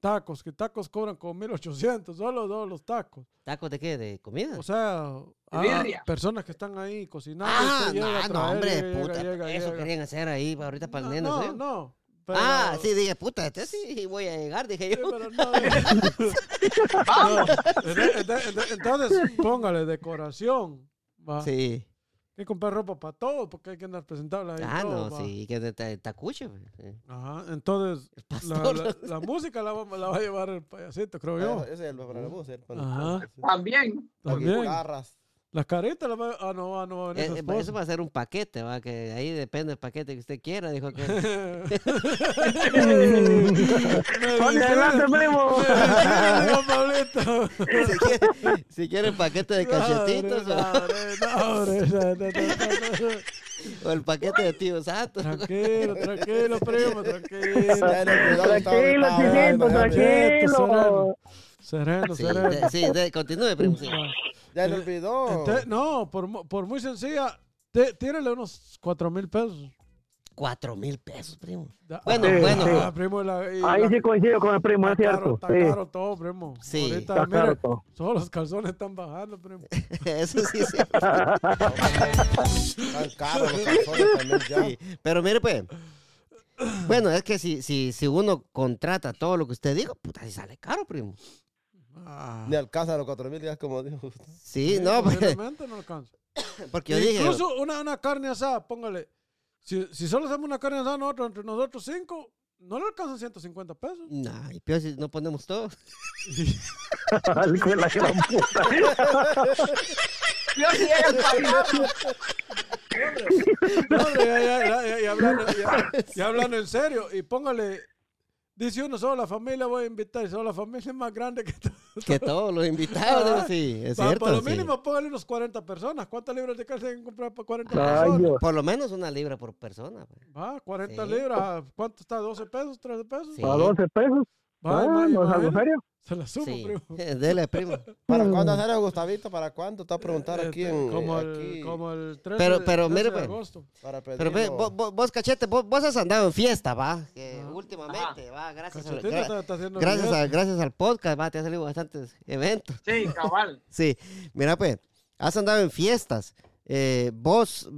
Speaker 3: tacos, que tacos cobran como 1800, solo dos los tacos.
Speaker 2: ¿Tacos de qué? ¿De comida?
Speaker 3: O sea, a-
Speaker 1: birria.
Speaker 3: personas que están ahí cocinando.
Speaker 2: ah,
Speaker 3: llega a
Speaker 2: no,
Speaker 3: traer,
Speaker 2: hombre,
Speaker 3: llega,
Speaker 2: puta.
Speaker 3: llega,
Speaker 2: eso
Speaker 3: llega.
Speaker 2: querían hacer ahí ahorita para el nene.
Speaker 3: No,
Speaker 2: ¿sí?
Speaker 3: no. Pero-
Speaker 2: Ah, sí, dije, puta, este sí voy a llegar, dije
Speaker 3: sí,
Speaker 2: yo.
Speaker 3: pero no. No, <laughs> Entonces, póngale decoración. Va.
Speaker 2: Sí.
Speaker 3: Hay que comprar ropa para todos porque hay que andar presentable ahí.
Speaker 2: Ah,
Speaker 3: todo,
Speaker 2: no,
Speaker 3: va.
Speaker 2: sí, que ta- tacuche. pues, sí.
Speaker 3: Ajá, entonces la, la- la música la, va- la va a llevar el payasito, creo yo.
Speaker 5: Ese es el para la música. el-
Speaker 3: Ajá.
Speaker 1: También.
Speaker 3: También.
Speaker 5: guitarras.
Speaker 3: Las caritas las va Ah, no, ah, no va a venir su
Speaker 2: Eh, eh, eso va a ser un paquete, va, que ahí depende del paquete que usted quiera, dijo que.
Speaker 4: Adelante, primo.
Speaker 2: Si, quiere, si quiere paquete de cachetitos.
Speaker 3: No,
Speaker 2: o- el paquete de tío Santo.
Speaker 3: Tranquilo, tranquilo, primo, tranquilo.
Speaker 4: Tranquilo, chiquito, tranquilo.
Speaker 3: Sereno, sereno.
Speaker 2: sí, de- continúe, primo.
Speaker 5: Ya le olvidó.
Speaker 3: Ente- no, por, mu- por muy sencilla, te- tírale unos cuatro mil pesos.
Speaker 2: Cuatro mil pesos, primo.
Speaker 3: Da-
Speaker 2: Bueno,
Speaker 4: Sí,
Speaker 2: bueno.
Speaker 4: sí.
Speaker 3: Ah, primo, y la- y
Speaker 4: Ahí
Speaker 3: la-
Speaker 4: sí coincido con el primo, es
Speaker 3: está caro,
Speaker 4: cierto.
Speaker 3: está
Speaker 4: Sí,
Speaker 3: caro todo, primo.
Speaker 2: Sí.
Speaker 3: Ahorita,
Speaker 4: está caro todo.
Speaker 3: todos los calzones están bajando, primo. <laughs>
Speaker 2: Eso sí, sí.
Speaker 5: Están caros los calzones también ya.
Speaker 2: Sí, Pero mire, pues. Bueno, es que si, si, si uno contrata todo lo que usted dijo, puta, si sale caro, primo.
Speaker 3: Ah,
Speaker 5: Ni alcanza los cuatro mil días como dijo usted.
Speaker 2: Sí,
Speaker 3: sí,
Speaker 2: no,
Speaker 3: posiblemente no alcanza. <coughs>
Speaker 2: porque yo dije.
Speaker 3: Incluso una, una carne asada, póngale. Si, si solo hacemos una carne asada nosotros, entre nosotros cinco, no le alcanzan 150 pesos.
Speaker 2: Nah, y peor si no ponemos todo.
Speaker 4: Al hijo de la gran puta. <laughs>
Speaker 1: Yo sí era el.
Speaker 3: No, ya, ya, ya, ya, ya hablando, ya- ya hablando en serio, y póngale, dice uno, solo la familia voy a invitar, y solo la familia es más grande que todo. <laughs>
Speaker 2: Que todos los invitados,
Speaker 3: Ah,
Speaker 2: sí, es
Speaker 3: Pa-
Speaker 2: cierto.
Speaker 3: Por lo
Speaker 2: sí.
Speaker 3: mínimo, póngale unos 40 personas. ¿Cuántas libras de carne hay que comprar para 40 personas?
Speaker 4: Dios.
Speaker 2: Por lo menos una libra por persona. pues.
Speaker 3: Va, 40
Speaker 2: Sí.
Speaker 3: libras. ¿Cuánto está? ¿12 pesos? ¿13 pesos?
Speaker 2: Sí.
Speaker 4: A 12 pesos.
Speaker 3: Va,
Speaker 4: Ah, ¿No es algo
Speaker 3: imagina,
Speaker 4: serio?
Speaker 3: Se la sumo,
Speaker 2: Sí,
Speaker 3: primo. <laughs>
Speaker 2: dele, primo.
Speaker 5: ¿Para <laughs> cuándo el Gustavito? ¿Para cuándo? Está a preguntar aquí
Speaker 3: Este,
Speaker 5: en.
Speaker 3: como,
Speaker 5: eh,
Speaker 3: el, como el 13,
Speaker 2: Pero- pero
Speaker 3: 13
Speaker 2: mire,
Speaker 3: de
Speaker 2: pues.
Speaker 3: agosto.
Speaker 5: para
Speaker 2: Pero ve, vos, vos- cachete, vos, vos has andado en fiesta, va. Que últimamente, va, gracias, al, gra-
Speaker 3: está, está haciendo
Speaker 2: gracias, a- gracias al podcast, va, te han salido bastantes eventos.
Speaker 1: Sí, cabal. <laughs>
Speaker 2: Sí, mira pues, has andado en fiestas. Eh, vos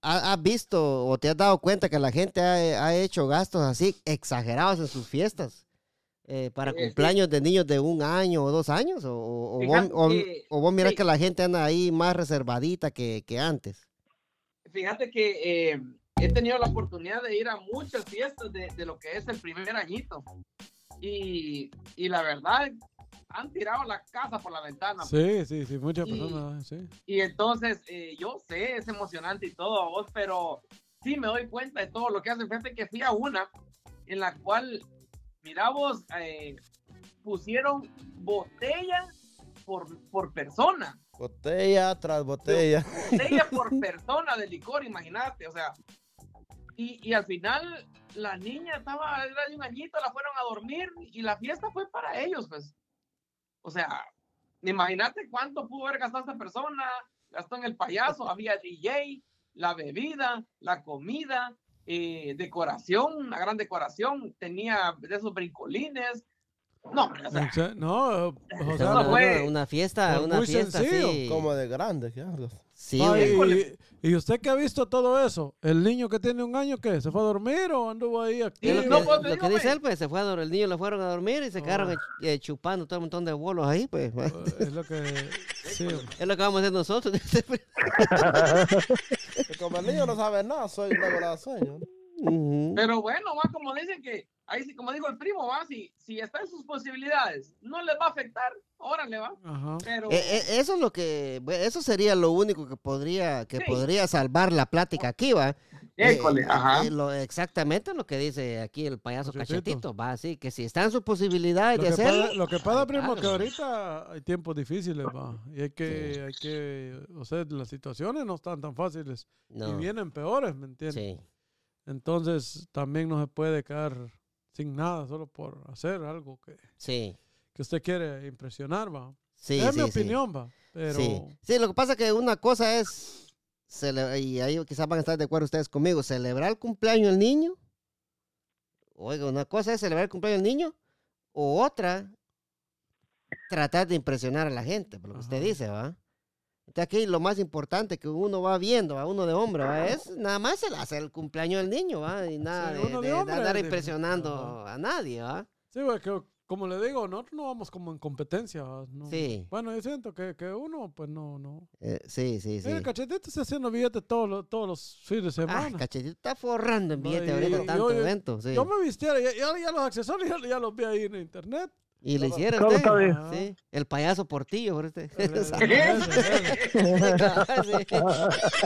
Speaker 2: ha- has visto o te has dado cuenta que la gente ha, ha hecho gastos así exagerados en sus fiestas. Eh, para
Speaker 1: Eh,
Speaker 2: cumpleaños de niños de un año o dos años, o, o,
Speaker 1: Fíjate
Speaker 2: vos, o-
Speaker 1: que-
Speaker 2: o vos mirás
Speaker 1: sí.
Speaker 2: que la gente anda ahí más reservadita que, que antes.
Speaker 1: Fíjate que eh, he tenido la oportunidad de ir a muchas fiestas de, de lo que es el primer añito. Y, y la verdad, han tirado la casa por la ventana.
Speaker 3: Sí, sí, sí, muchas
Speaker 1: Y-
Speaker 3: personas, sí.
Speaker 1: Y entonces, eh, yo sé, es emocionante y todo, vos, pero sí me doy cuenta de todo lo que hacen. Fíjate que fui a una en la cual, mira vos, eh, pusieron botella por, por persona.
Speaker 5: Botella tras botella.
Speaker 1: botella <laughs> por persona de licor, imagínate, o sea. Y, y al final la niña estaba, era de un añito, la fueron a dormir y la fiesta fue para ellos, pues. O sea, imagínate cuánto pudo haber gastado esta persona, gastó en el payaso, había DJ, la bebida, la comida, eh, decoración, una gran decoración, tenía de esos brincolines. No, o sea,
Speaker 3: No,
Speaker 1: no
Speaker 2: una,
Speaker 1: fue-
Speaker 2: una- una fiesta, una
Speaker 3: muy
Speaker 2: fiesta
Speaker 3: sencillo,
Speaker 2: así.
Speaker 5: Como de grande, ¿qué hablas?
Speaker 2: Sí,
Speaker 3: Ay. Y, usted que ha visto todo eso, el niño que tiene un año, ¿qué? ¿Se fue a dormir o anduvo ahí activo?
Speaker 2: lo
Speaker 1: Sí,
Speaker 2: que,
Speaker 1: no, pues,
Speaker 2: lo que dice él, pues se fue a dormir, el niño lo fueron a dormir y se quedaron eh, chupando todo un montón de bolos ahí, pues.
Speaker 3: Eh, Es lo que... Sí, <laughs>
Speaker 2: Es lo que vamos a hacer nosotros. <laughs>
Speaker 5: Como el niño no sabe nada, soy luego la sueño.
Speaker 1: Pero bueno, va como dicen que, ahí sí, como dijo el primo, va, si, si está en sus posibilidades, no les va a afectar, órale, va.
Speaker 3: ajá.
Speaker 1: Pero
Speaker 2: Eh, eh, eso es lo que, eso sería lo único que podría, que
Speaker 1: Sí.
Speaker 2: podría salvar la plática aquí, va.
Speaker 1: École,
Speaker 2: Eh,
Speaker 1: ajá.
Speaker 2: eh, lo- exactamente lo que dice aquí el payaso
Speaker 3: Cachetito.
Speaker 2: cachetito, va, así que si está en sus posibilidades
Speaker 3: Lo
Speaker 2: de
Speaker 3: que,
Speaker 2: hacerlo,
Speaker 3: pasa, lo que pasa, primo, que
Speaker 2: hágalo.
Speaker 3: ahorita hay tiempos difíciles, va. Y hay que, hay que, o sea, las situaciones no están tan fáciles. Y vienen peores, ¿me entiendes?
Speaker 2: sí,
Speaker 3: Entonces, también no se puede quedar sin nada solo por hacer algo que,
Speaker 2: sí,
Speaker 3: que usted quiere impresionar, va.
Speaker 2: sí,
Speaker 3: es
Speaker 2: sí,
Speaker 3: mi opinión, va. Pero,
Speaker 2: Sí. lo que pasa es que una cosa es, y ahí quizás van a estar de acuerdo ustedes conmigo, celebrar el cumpleaños del niño. Oiga, una cosa es celebrar el cumpleaños del niño, o otra, tratar de impresionar a la gente, por lo que usted dice, ¿va? Entonces aquí lo más importante que uno va viendo, a uno de hombre, ¿va? es nada más el hacer el cumpleaños del niño, ¿va? Y nada
Speaker 3: Sí,
Speaker 2: de,
Speaker 3: de
Speaker 2: andar impresionando a nadie, ¿va?
Speaker 3: sí, güey, que como le digo, nosotros no vamos como en competencia. No-
Speaker 2: Sí.
Speaker 3: Bueno, yo siento que, que uno, pues no, no.
Speaker 2: Eh, sí, sí, sí.
Speaker 3: Mira, el cachetito está haciendo billetes todos los, todos los fines de
Speaker 2: Ah,
Speaker 3: semana.
Speaker 2: cachetito está forrando en
Speaker 3: No,
Speaker 2: billete
Speaker 3: y-
Speaker 2: ahorita tanto
Speaker 3: yo-
Speaker 2: evento, sí.
Speaker 3: Yo me vistiera, ya, ya- ya los accesorios ya, <laughs> ya los vi ahí en internet.
Speaker 2: Y le hiciera
Speaker 4: Todo está.
Speaker 2: Sí, el payaso Portillo, por usted. <laughs> Sí.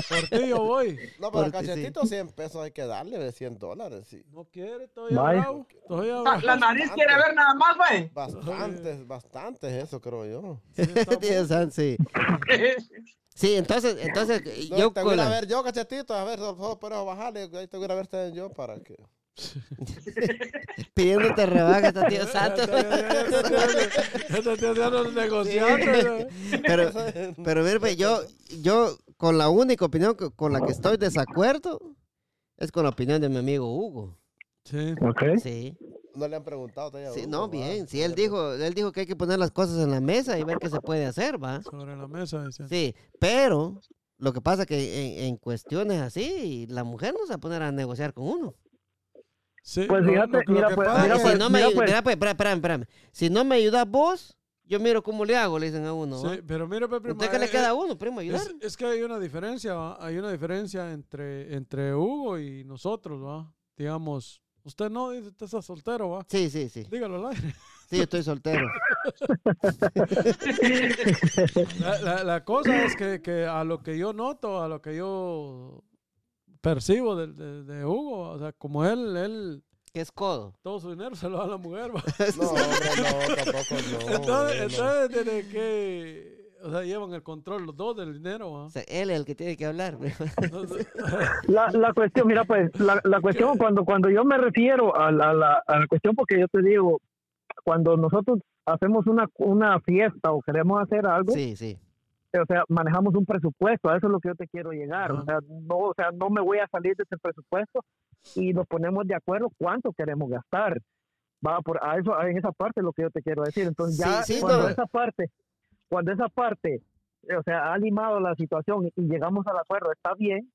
Speaker 3: Por ti yo voy.
Speaker 5: No, para
Speaker 2: Porque sí.
Speaker 5: cachetito 100 pesos hay que darle de 100 dólares. Sí.
Speaker 3: No quiere, todavía
Speaker 4: Vaya.
Speaker 3: bravo. Todavía
Speaker 1: La, nariz quiere ver nada más, güey.
Speaker 5: Bastantes, bastantes eso creo yo.
Speaker 3: Sí, <laughs>
Speaker 2: sí. Sí, entonces, entonces,
Speaker 5: No,
Speaker 2: yo
Speaker 5: te voy a ver yo, cachetito, a ver, solo puedo bajarle, ahí te voy a ver también yo para que... <laughs>
Speaker 2: pidiéndote rebajas a tío <laughs> Santo.
Speaker 3: Este tío ya no negociando.
Speaker 2: Pero, pero mire, pues, yo, yo con la única opinión que- con la que estoy desacuerdo es con la opinión de mi amigo Hugo.
Speaker 3: Sí.
Speaker 4: Ok.
Speaker 2: Sí,
Speaker 5: No le han preguntado todavía. a
Speaker 2: sí,
Speaker 5: Hugo,
Speaker 2: no, bien. Sí, él dijo, él dijo que hay que poner las cosas en la mesa y ver qué se puede hacer, ¿va?
Speaker 3: Sobre la mesa, dice.
Speaker 2: Sí, pero lo que pasa que en, en cuestiones así, la mujer no se va a poner a negociar con uno.
Speaker 3: Sí,
Speaker 4: Pues fíjate,
Speaker 3: lo que- lo
Speaker 4: mira, pues, mira,
Speaker 2: si no me,
Speaker 4: mira, pues.
Speaker 2: mira, pues, espérame, espérame, espérame. Si no me ayudas vos, yo miro cómo le hago, le dicen a uno. ¿va?
Speaker 3: Sí, pero mire, pues, primo,
Speaker 2: ¿Usted qué le
Speaker 3: eh,
Speaker 2: queda a
Speaker 3: eh,
Speaker 2: uno, primo, ayudar?
Speaker 3: Es, es que hay una diferencia, ¿va? hay una diferencia entre, entre Hugo y nosotros, ¿va? Digamos, usted no, dice, usted está soltero, ¿va?
Speaker 2: Sí, sí, sí.
Speaker 3: Dígalo al aire.
Speaker 2: Sí, yo estoy soltero. <laughs>
Speaker 3: La, la- la cosa es que, que a lo que yo noto, a lo que yo percibo de, de- de Hugo, o sea, como él, él,
Speaker 2: ¿Qué es codo?
Speaker 3: todo su dinero se lo da a la mujer, ¿va? <laughs>
Speaker 5: No, hombre, no, tampoco no. <laughs>
Speaker 3: Entonces, entonces tiene que, o sea, llevan el control los dos del dinero, ¿va?
Speaker 2: O sea, él es el que tiene que hablar. <laughs>
Speaker 4: La, la cuestión, mira, pues, la, la cuestión, cuando, cuando yo me refiero a la, a la, a la cuestión, porque yo te digo, cuando nosotros hacemos una, una fiesta o queremos hacer algo,
Speaker 2: Sí, sí.
Speaker 4: O sea, manejamos un presupuesto, a eso es lo que yo te quiero llegar,
Speaker 3: Ajá.
Speaker 4: o sea, no, o sea, no me voy a salir de ese presupuesto y nos ponemos de acuerdo cuánto queremos gastar. Va por a eso, en esa parte es lo que yo te quiero decir. Entonces ya
Speaker 2: Sí, sí,
Speaker 4: cuando
Speaker 2: no.
Speaker 4: esa parte, cuando esa parte, o sea, ha limado la situación y, y llegamos al acuerdo, está bien,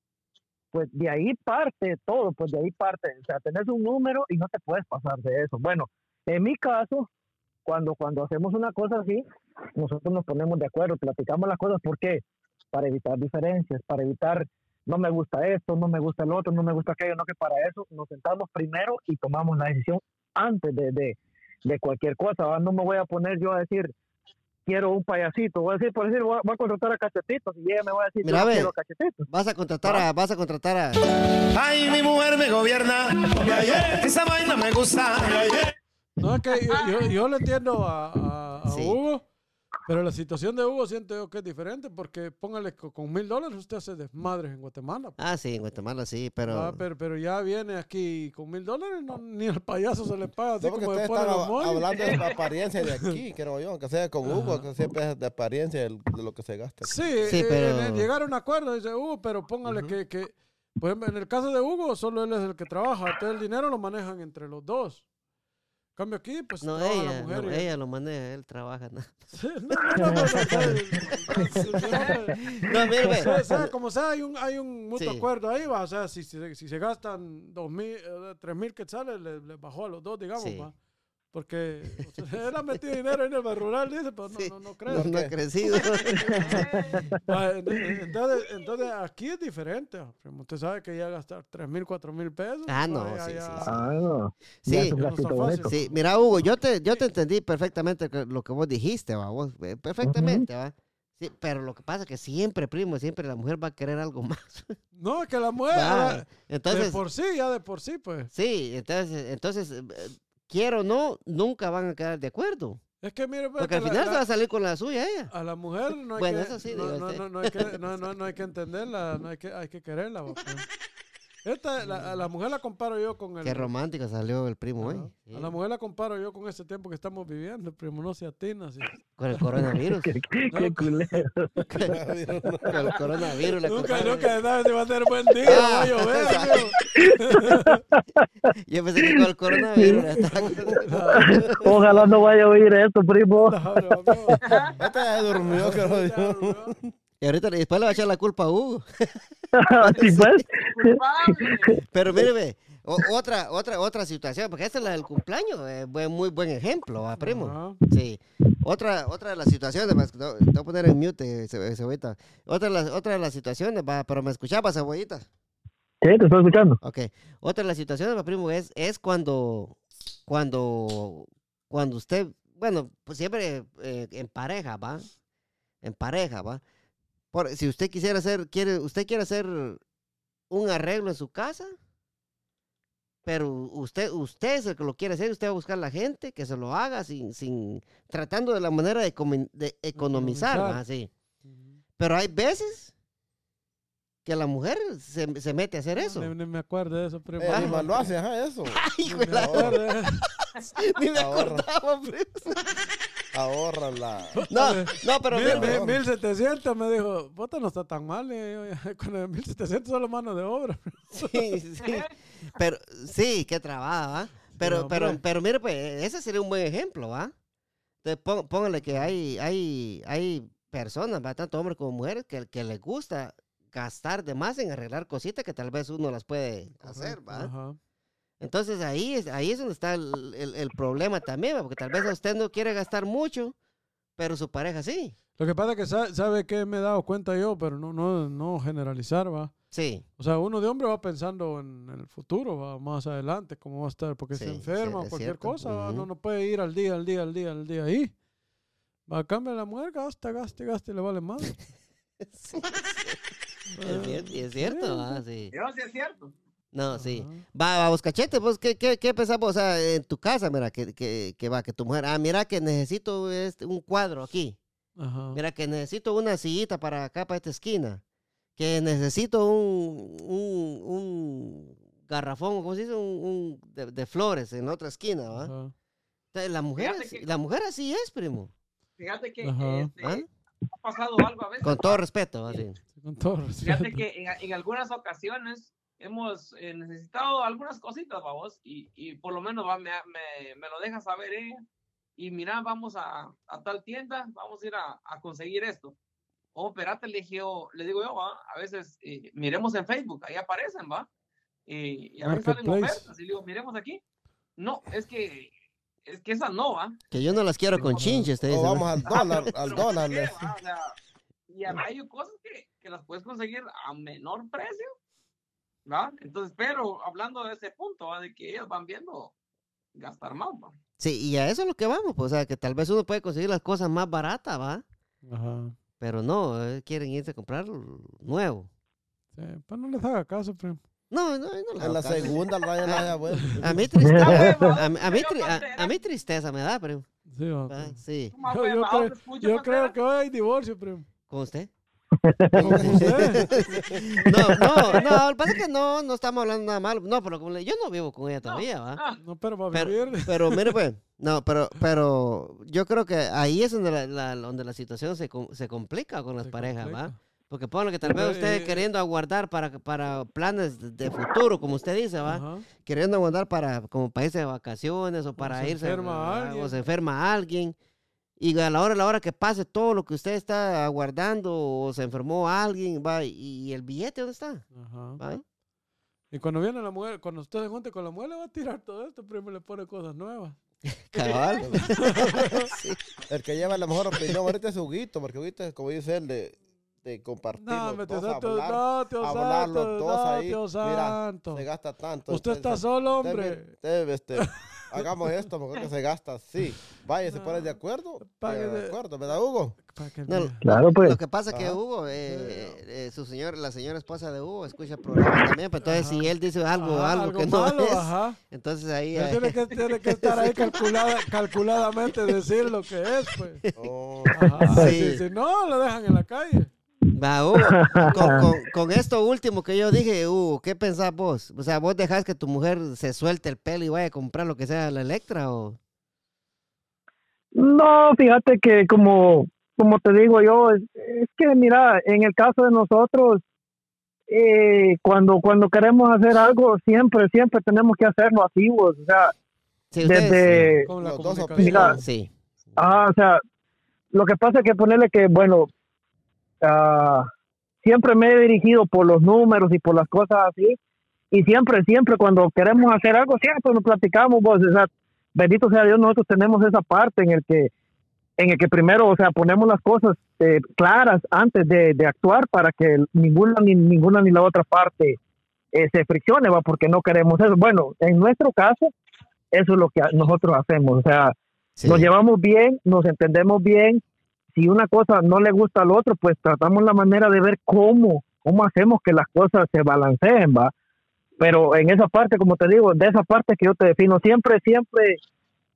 Speaker 4: pues de ahí parte todo, pues de ahí parte, o sea, tenés un número y no te puedes pasar de eso. Bueno, en mi caso, cuando cuando hacemos una cosa así, nosotros nos ponemos de acuerdo, platicamos las cosas, ¿por qué? Para evitar diferencias, para evitar, no me gusta esto, no me gusta el otro, no me gusta aquello, no que para eso nos sentamos primero y tomamos la decisión antes de, de, de cualquier cosa. ¿va? No me voy a poner yo a decir, quiero un payasito, voy a decir, por decir, voy a, voy a contratar a cachetitos y ella me va a decir,
Speaker 2: Mira,
Speaker 4: yo no
Speaker 2: ve.
Speaker 4: quiero cachetitos.
Speaker 2: Vas a contratar a, vas a contratar a.
Speaker 6: Ay, mi mujer me gobierna. Esa vaina me gusta.
Speaker 3: no es que yo, yo, yo le entiendo a, a- a
Speaker 2: Sí.
Speaker 3: Hugo, pero la situación de Hugo siento yo que es diferente, porque póngale co- con mil dólares usted hace desmadres en Guatemala.
Speaker 2: Ah, sí, en Guatemala sí, pero.
Speaker 3: Ah, pero, pero ya viene aquí con mil dólares, no, ni al payaso se le paga, así
Speaker 5: No,
Speaker 3: como ponen
Speaker 5: están
Speaker 3: los moños.
Speaker 5: hablando de la apariencia de aquí, <laughs> creo yo, aunque sea con Hugo,
Speaker 3: Ajá.
Speaker 5: que siempre es de apariencia de lo que se gasta.
Speaker 3: Sí,
Speaker 2: Sí,
Speaker 3: eh,
Speaker 2: pero-
Speaker 3: en- en llegar a un acuerdo, dice Hugo, pero póngale que, que, ejemplo, en el caso de Hugo, solo él es el que trabaja, todo el dinero lo manejan entre los dos. Cambio aquí, pues
Speaker 2: No, ella,
Speaker 3: la mujer.
Speaker 2: no,
Speaker 3: y-
Speaker 2: ella lo maneja, él trabaja. No,
Speaker 3: no, no,
Speaker 2: mire,
Speaker 3: sea, como sea, hay un, hay un mutuo
Speaker 2: Sí.
Speaker 3: acuerdo ahí, va. O sea, si, si, si se gastan dos mil, eh, tres mil quetzales, le, le bajó a los dos, digamos,
Speaker 2: Sí.
Speaker 3: va. Porque o <laughs> sea, él ha metido dinero en el barrio rural, dice, pero no,
Speaker 2: Sí.
Speaker 3: no, no
Speaker 2: No,
Speaker 3: creo.
Speaker 2: no ha crecido. <laughs> <laughs>
Speaker 3: Entonces, entonces, aquí es diferente. primo. Usted sabe que ya gastar tres mil, cuatro mil pesos.
Speaker 2: Ah, no, sí,
Speaker 3: ya-
Speaker 2: sí, sí.
Speaker 4: Ah, no.
Speaker 2: Sí,
Speaker 3: no.
Speaker 2: Sí, mira, Hugo, yo te, yo te entendí perfectamente lo que vos dijiste, va, vos, eh, perfectamente, va. Sí, pero lo que pasa es que siempre, primo, siempre la mujer va a querer algo más.
Speaker 3: No, es que la mujer, ah, de
Speaker 2: Entonces,
Speaker 3: por sí, ya de por sí, pues.
Speaker 2: sí, entonces, entonces, eh, quiero o no, nunca van a quedar de acuerdo.
Speaker 3: Es que mire, pues,
Speaker 2: Porque
Speaker 3: que
Speaker 2: al final
Speaker 3: la-
Speaker 2: se va a salir con la suya ella.
Speaker 3: A la mujer no hay
Speaker 2: Bueno,
Speaker 3: que,
Speaker 2: eso sí,
Speaker 3: no,
Speaker 2: digo
Speaker 3: no, no, no hay que, no, no, no hay que entenderla, no hay que, hay que quererla. va, pues. Esta, la, a la mujer la comparo yo con el...
Speaker 2: Qué romántico salió el primo. ¿eh? Sí,
Speaker 3: A la mujer la comparo yo con este tiempo que estamos viviendo, primo, no se atina. sí.
Speaker 2: Con el coronavirus. <laughs>
Speaker 4: Qué, qué culero. <laughs>
Speaker 2: con el coronavirus. la
Speaker 3: Nunca,
Speaker 2: cosa-
Speaker 3: nunca sabes si va a ser buen día,
Speaker 2: Ah,
Speaker 3: va a llover. <laughs>
Speaker 2: Yo pensé que con el coronavirus.
Speaker 4: Ojalá no vaya a oír esto, primo.
Speaker 3: No, no.
Speaker 5: Este ya se durmió, creo yo.
Speaker 2: Y ahorita después le va a echar la culpa a Hugo. <laughs>
Speaker 4: Sí, pues.
Speaker 2: Pero mire, ve, o- otra, otra, otra situación, porque esta es la del cumpleaños, es buen, muy buen ejemplo, ¿va, primo?
Speaker 3: Ajá.
Speaker 2: Sí. Otra, otra de las situaciones, más- no, te voy a poner en mute, ce- cebollita. Otra de las, otra de las situaciones, va, pero me escuchaba, cebollita.
Speaker 4: Sí, te estoy escuchando.
Speaker 2: Ok. Otra de las situaciones, va, primo, es, es cuando, cuando, cuando usted bueno, pues siempre eh, en pareja, ¿va? En pareja, ¿va? Por, si usted quisiera hacer, quiere, usted quiere hacer un arreglo en su casa, pero usted, usted es el que lo quiere hacer, usted va a buscar a la gente que se lo haga sin, sin, tratando de la manera de, comi- de economizar,
Speaker 3: Economizar.
Speaker 2: ¿va? Sí. Pero hay veces que la mujer se, se mete a hacer eso.
Speaker 3: Ni, ni me acuerdo de eso, primo.
Speaker 5: Eh, más lo hace, ajá, eso. <laughs>
Speaker 2: Ay,
Speaker 3: Ni me
Speaker 2: la-. <laughs> Ni me acordaba, primo.
Speaker 5: Ahorran la. <laughs>
Speaker 2: No, no, pero
Speaker 3: Mil- mil- 1700 me dijo, puta, no está tan mal. eh, <laughs> Con el 1700 solo mano de obra. <laughs>
Speaker 2: Sí, sí. Pero sí, qué trabajo, ¿va? Pero,
Speaker 3: No,
Speaker 2: pero,
Speaker 3: hombre.
Speaker 2: pero mire, pues, ese sería un buen ejemplo, ¿va? Entonces, pó- póngale que hay, hay, hay personas, ¿va? Tanto hombres como mujeres, que, que les gusta gastar de más en arreglar cositas que tal vez uno las puede hacer, ¿va?
Speaker 3: Ajá.
Speaker 2: Entonces ahí es, ahí es donde está el, el- el problema también, ¿va? porque tal vez usted no quiere gastar mucho, pero su pareja sí.
Speaker 3: Lo que pasa es que sa- sabe que me he dado cuenta yo, pero no, no, no generalizar, va.
Speaker 2: Sí,
Speaker 3: O sea, uno de hombre va pensando en el futuro, va más adelante, cómo va a estar, porque se
Speaker 2: Sí, sí,
Speaker 3: enferma o cualquier
Speaker 2: cierto.
Speaker 3: cosa, va, no,
Speaker 2: Ujú.
Speaker 3: no puede ir al día, al día, al día, al día ahí. Va a cambiar la mujer, gasta, gasta, gasta y le vale más. <laughs>
Speaker 2: sí, sí. Es cierto, y es cierto, ¿va? Sí.
Speaker 1: Yo sí es cierto.
Speaker 2: No, sí. Va, va, vos cachete, vos, ¿qué, qué, qué pensamos? O sea, en tu casa, mira, que, que, que va, que tu mujer, ah, mira que necesito este, un cuadro aquí.
Speaker 3: Ajá.
Speaker 2: Mira que necesito una sillita para acá, para esta esquina. Que necesito un, un, un garrafón, ¿cómo se dice? Un, un de, de flores en otra esquina, ¿va?
Speaker 3: Ajá.
Speaker 2: Entonces, la mujer, así-
Speaker 1: que-
Speaker 2: la mujer así es, primo.
Speaker 1: Fíjate que
Speaker 3: Ajá.
Speaker 1: este,
Speaker 2: ¿Ah?
Speaker 1: ha pasado algo a veces.
Speaker 2: Con todo respeto, así.
Speaker 3: Sí, Con todo respeto.
Speaker 1: Fíjate que en, en algunas ocasiones hemos eh, necesitado algunas cositas, vamos, y, y por lo menos va, me, me, me lo deja saber ella. Y mira, vamos a, a tal tienda, vamos a ir a, a conseguir esto. Oh, espérate, le, dije yo- le digo yo, va, a veces eh, miremos en Facebook, ahí aparecen, va. Y, y a veces salen ofertas, y le digo, miremos aquí. No, es que, es que esa no, va.
Speaker 2: Que yo no las quiero con chinches, te
Speaker 5: O
Speaker 2: dice. ¿no?
Speaker 5: vamos al <laughs> dólar, al dólar.
Speaker 1: y hay cosas que, que las puedes conseguir a menor precio, ¿va? Entonces, pero hablando de ese punto, ¿va? de que ellas van viendo gastar más, ¿va?
Speaker 2: Sí, y a eso es lo que vamos, pues, o sea, que tal vez uno puede conseguir las cosas más baratas, ¿va?
Speaker 3: Ajá.
Speaker 2: Pero no, eh, quieren irse a comprar nuevo.
Speaker 3: Sí, pues no les haga caso, primo.
Speaker 2: No, no, no
Speaker 5: En la
Speaker 2: caso.
Speaker 5: segunda la haya vuelto.
Speaker 2: A mí tristeza, a, mí- a mí tri- a- a mí tristeza me da, primo.
Speaker 3: Sí, va,
Speaker 2: ¿va?
Speaker 3: primo.
Speaker 2: Sí,
Speaker 3: Yo- yo creo-
Speaker 1: escucho,
Speaker 3: Yo creo que hoy hay divorcio, primo.
Speaker 2: ¿con usted? <laughs> No, no, no, lo que pasa es que no, no estamos hablando nada malo. No, pero como le- yo no vivo con ella todavía, ¿va?
Speaker 1: Ah,
Speaker 3: No, pero va a
Speaker 2: Pero,
Speaker 3: vivir.
Speaker 2: pero mire pues, no, pero, <laughs> pero yo creo que ahí es donde la, la- donde la situación se, se complica con las
Speaker 3: Se
Speaker 2: parejas, ¿va?
Speaker 3: complica.
Speaker 2: Porque ponle que tal vez
Speaker 3: Pero,
Speaker 2: usted
Speaker 3: eh,
Speaker 2: queriendo aguardar para, para planes de- futuro, como usted dice, ¿va?
Speaker 3: Ajá.
Speaker 2: Queriendo aguardar para como irse de vacaciones o para
Speaker 3: se
Speaker 2: irse
Speaker 3: enferma
Speaker 2: a-
Speaker 3: alguien.
Speaker 2: o se enferma alguien. Y a la hora, a la hora que pase todo lo que usted está aguardando o se enfermó alguien, va, y el billete, ¿dónde está?
Speaker 3: Ajá.
Speaker 2: ¿Va?
Speaker 3: Y cuando viene la mujer, cuando usted se junte con la mujer, le va a tirar todo esto, primo, le pone cosas nuevas. <laughs>
Speaker 2: Cabal. <laughs> <laughs> Sí.
Speaker 5: El que lleva la mejor opinión ahorita es Huguito, porque Huguito es como dice él de, de compartir.
Speaker 3: No,
Speaker 5: los
Speaker 3: me te
Speaker 5: dos,
Speaker 3: santo,
Speaker 5: hablar,
Speaker 3: no, tío
Speaker 5: hablar los
Speaker 3: santo,
Speaker 5: dos
Speaker 3: no,
Speaker 5: ahí.
Speaker 3: tío
Speaker 5: Mira,
Speaker 3: santo.
Speaker 5: se gasta tanto.
Speaker 3: Usted está
Speaker 5: entonces,
Speaker 3: solo,
Speaker 5: usted
Speaker 3: hombre.
Speaker 5: ve- usted, este, hagamos esto, mejor que se gasta así. Vaya, se pone de acuerdo.
Speaker 3: Pa'
Speaker 5: eh,
Speaker 3: que
Speaker 5: de acuerdo, ¿verdad, Hugo?
Speaker 2: No.
Speaker 4: Claro, pues.
Speaker 2: Lo que pasa es que. Hugo, eh, eh, su señor, la señora esposa de Hugo, escucha el programa también, pero entonces si él dice algo,
Speaker 3: Ajá,
Speaker 2: algo, que no es,
Speaker 3: ajá.
Speaker 2: entonces ahí... Eh,
Speaker 3: tiene que, tiene que estar ahí <laughs> calculada, calculadamente decir lo que es, pues.
Speaker 5: Oh,
Speaker 3: Ajá.
Speaker 2: Sí.
Speaker 3: Si, si no, lo dejan en la calle.
Speaker 2: Va, Hugo, con, con- <laughs> con esto último que yo dije, Hugo, ¿qué pensás vos? O sea, ¿vos dejás que tu mujer se suelte el pelo y vaya a comprar lo que sea la Electra o...?
Speaker 4: No, fíjate que como, como te digo yo, es, es que mira, en el caso de nosotros, eh, cuando, cuando queremos hacer algo, siempre, siempre tenemos que hacerlo así, vos, o sea,
Speaker 2: Sí, ustedes,
Speaker 4: desde,
Speaker 3: Con la
Speaker 5: Los dos
Speaker 3: comunicación.
Speaker 4: Mira,
Speaker 2: Sí,
Speaker 4: ah, o sea, lo que pasa es que ponerle que, bueno, ah, siempre me he dirigido por los números y por las cosas así, y siempre, siempre cuando queremos hacer algo, siempre nos platicamos, vos, o sea, bendito sea Dios, nosotros tenemos esa parte en el que, en el que primero, o sea, ponemos las cosas eh, claras antes de, de actuar para que ninguna ni ninguna ni la otra parte eh, se friccione, va, porque no queremos eso. Bueno, en nuestro caso, eso es lo que nosotros hacemos, o sea,
Speaker 2: Sí.
Speaker 4: Nos llevamos bien, nos entendemos bien. Si una cosa no le gusta al otro, pues tratamos la manera de ver cómo, cómo hacemos que las cosas se balanceen, ¿va? Pero en esa parte, como te digo, de esa parte que yo te defino, siempre, siempre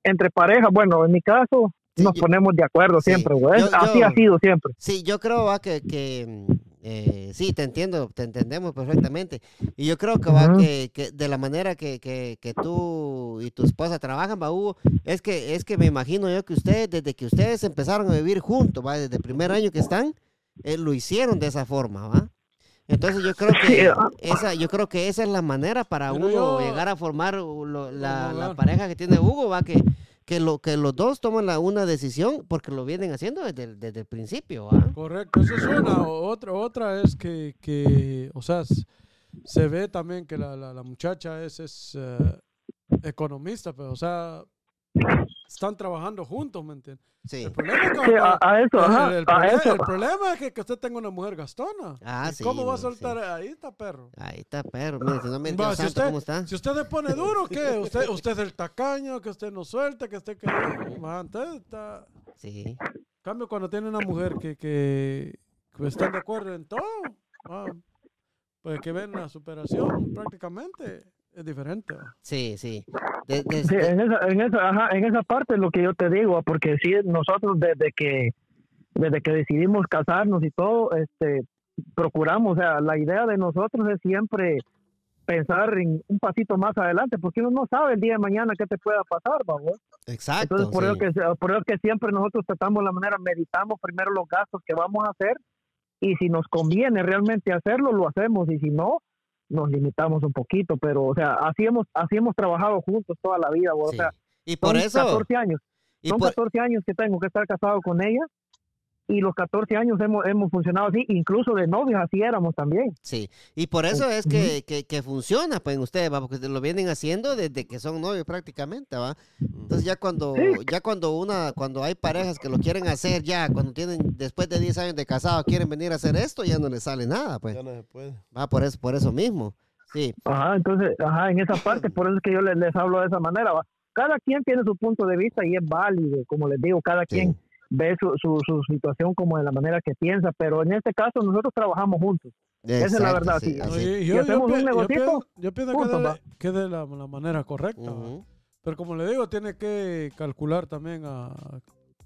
Speaker 4: entre parejas, bueno, en mi caso,
Speaker 2: Sí,
Speaker 4: nos
Speaker 2: yo-
Speaker 4: ponemos de acuerdo
Speaker 2: Sí.
Speaker 4: siempre, güey. Así
Speaker 2: yo-
Speaker 4: ha sido siempre.
Speaker 2: Sí, yo creo va, que, que mm, eh, sí, te entiendo, te entendemos perfectamente. Y yo creo que va que, que de la manera que, que, que tú y tu esposa trabajan, va, Hugo, es que, es que me imagino yo que ustedes, desde que ustedes empezaron a vivir juntos, va, desde el primer año que están, eh, lo hicieron de esa forma, va. Entonces yo creo <laughs> que esa, yo creo que esa es la manera para uno llegar a formar uh, lo- la, la pareja que tiene Hugo, va, que, que, lo, que los dos toman la, una decisión porque lo vienen haciendo desde el, desde el principio, ¿va?
Speaker 3: Correcto, eso es una. Otra, otra es que, que o sea, se ve también que la, la, la muchacha es, es eh, economista, pero, o sea, están trabajando juntos, ¿me entiendes?
Speaker 2: Sí.
Speaker 3: El problema es que
Speaker 4: Sí, a, a eso,
Speaker 3: el-
Speaker 4: ajá,
Speaker 3: el, el
Speaker 4: a
Speaker 3: problema,
Speaker 4: eso.
Speaker 3: el problema es que, que usted tenga una mujer gastona.
Speaker 2: Ah,
Speaker 3: ¿Y
Speaker 2: sí,
Speaker 3: ¿Cómo va a soltar?
Speaker 2: sí.
Speaker 3: Ahí está, perro.
Speaker 2: Ahí está, perro. Mire, si no me
Speaker 3: Va, si, usted,
Speaker 2: ¿cómo está?
Speaker 3: si usted le pone duro, ¿qué? Usted, usted es el tacaño, que usted no suelta, que usted que... Está...
Speaker 2: Sí.
Speaker 3: En cambio, cuando tiene una mujer que, que, que están de acuerdo en todo, ah, pues que ven la superación prácticamente, es diferente.
Speaker 2: Sí, sí. De- de-
Speaker 4: Sí,
Speaker 2: de-
Speaker 4: en esa, en esa, ajá, en esa parte es lo que yo te digo, porque sí, nosotros desde que, desde que decidimos casarnos y todo, este, procuramos, o sea, la idea de nosotros es siempre pensar en un pasito más adelante, porque uno no sabe el día de mañana qué te pueda pasar, ¿va,
Speaker 2: exacto.
Speaker 4: Entonces, por,
Speaker 2: sí.
Speaker 4: eso que, por eso que siempre nosotros tratamos la manera, meditamos primero los gastos que vamos a hacer y si nos conviene realmente hacerlo, lo hacemos y si no, nos limitamos un poquito, pero, o sea, así hemos, así hemos trabajado juntos toda la vida, o
Speaker 2: Sí.
Speaker 4: sea,
Speaker 2: Y por
Speaker 4: son
Speaker 2: eso,
Speaker 4: 14 años,
Speaker 2: y
Speaker 4: son
Speaker 2: por-
Speaker 4: 14 años que tengo que estar casado con ella y los 14 años hemos, hemos funcionado así, incluso de novios así éramos también.
Speaker 2: sí. Y por eso es que, que, que funciona, pues, en ustedes, ¿va? Porque lo vienen haciendo desde que son novios prácticamente, ¿va? Entonces ya cuando,
Speaker 4: Sí.
Speaker 2: ya cuando una, cuando hay parejas que lo quieren hacer ya, cuando tienen, después de 10 años de casado, quieren venir a hacer esto, ya no les sale nada, pues.
Speaker 5: Ya no se puede.
Speaker 2: Va por eso, por eso mismo. Sí.
Speaker 4: Ajá, entonces, ajá, en esa parte, por eso es que yo les, les hablo de esa manera. ¿va? Cada quien tiene su punto de vista y es válido, como les digo, cada
Speaker 2: Sí.
Speaker 4: quien ve su, su, su situación como de la manera que piensa, pero en este caso nosotros trabajamos juntos. es la
Speaker 2: Exacto,
Speaker 4: verdad,
Speaker 2: sí,
Speaker 4: sí. Si hacemos un
Speaker 3: pi-
Speaker 4: negocito,
Speaker 3: yo pienso que de,
Speaker 4: va.
Speaker 3: que de la, la manera correcta. va.
Speaker 2: Ujú.
Speaker 3: Pero como le digo, tiene que calcular también a,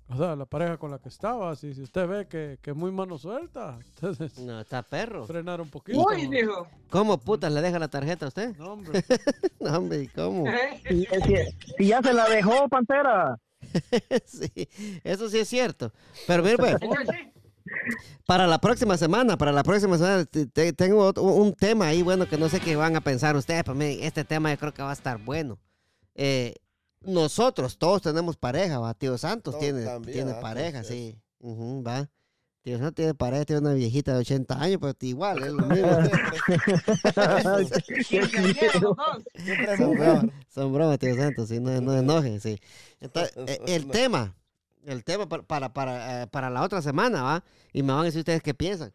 Speaker 3: o sea, la pareja con la que estaba. Si, si usted ve que, que es muy mano suelta, <laughs> entonces
Speaker 2: No, está perro.
Speaker 3: frenar un poquito.
Speaker 1: Uy, dijo.
Speaker 2: ¿Cómo putas le deja la tarjeta a usted?
Speaker 3: No, hombre. <laughs>
Speaker 2: No, hombre, ¿y cómo? <laughs>
Speaker 4: Si, si- si ya se la dejó, Pantera. <laughs>
Speaker 2: sí, eso sí es cierto. Pero mire, pues, para la próxima semana, para la próxima semana, te- te- tengo otro- un tema ahí, bueno, que no sé qué van a pensar ustedes, pero miren, este tema yo creo que va a estar bueno. Eh, nosotros todos tenemos pareja, va. Tío Santos
Speaker 5: Todos
Speaker 2: tiene,
Speaker 5: también,
Speaker 2: tiene
Speaker 5: ah,
Speaker 2: pareja, sí. Va. Tío Santos tiene pareja, tiene una viejita de 80 años, pero igual, es lo <laughs> mismo.
Speaker 5: Siempre.
Speaker 2: Son bromas, tío Santos, sí, no, no enoje, sí. Entonces, <laughs> eh, el tema, el tema para, para, para, eh, para la otra semana, ¿va? Y me van a decir ustedes qué piensan.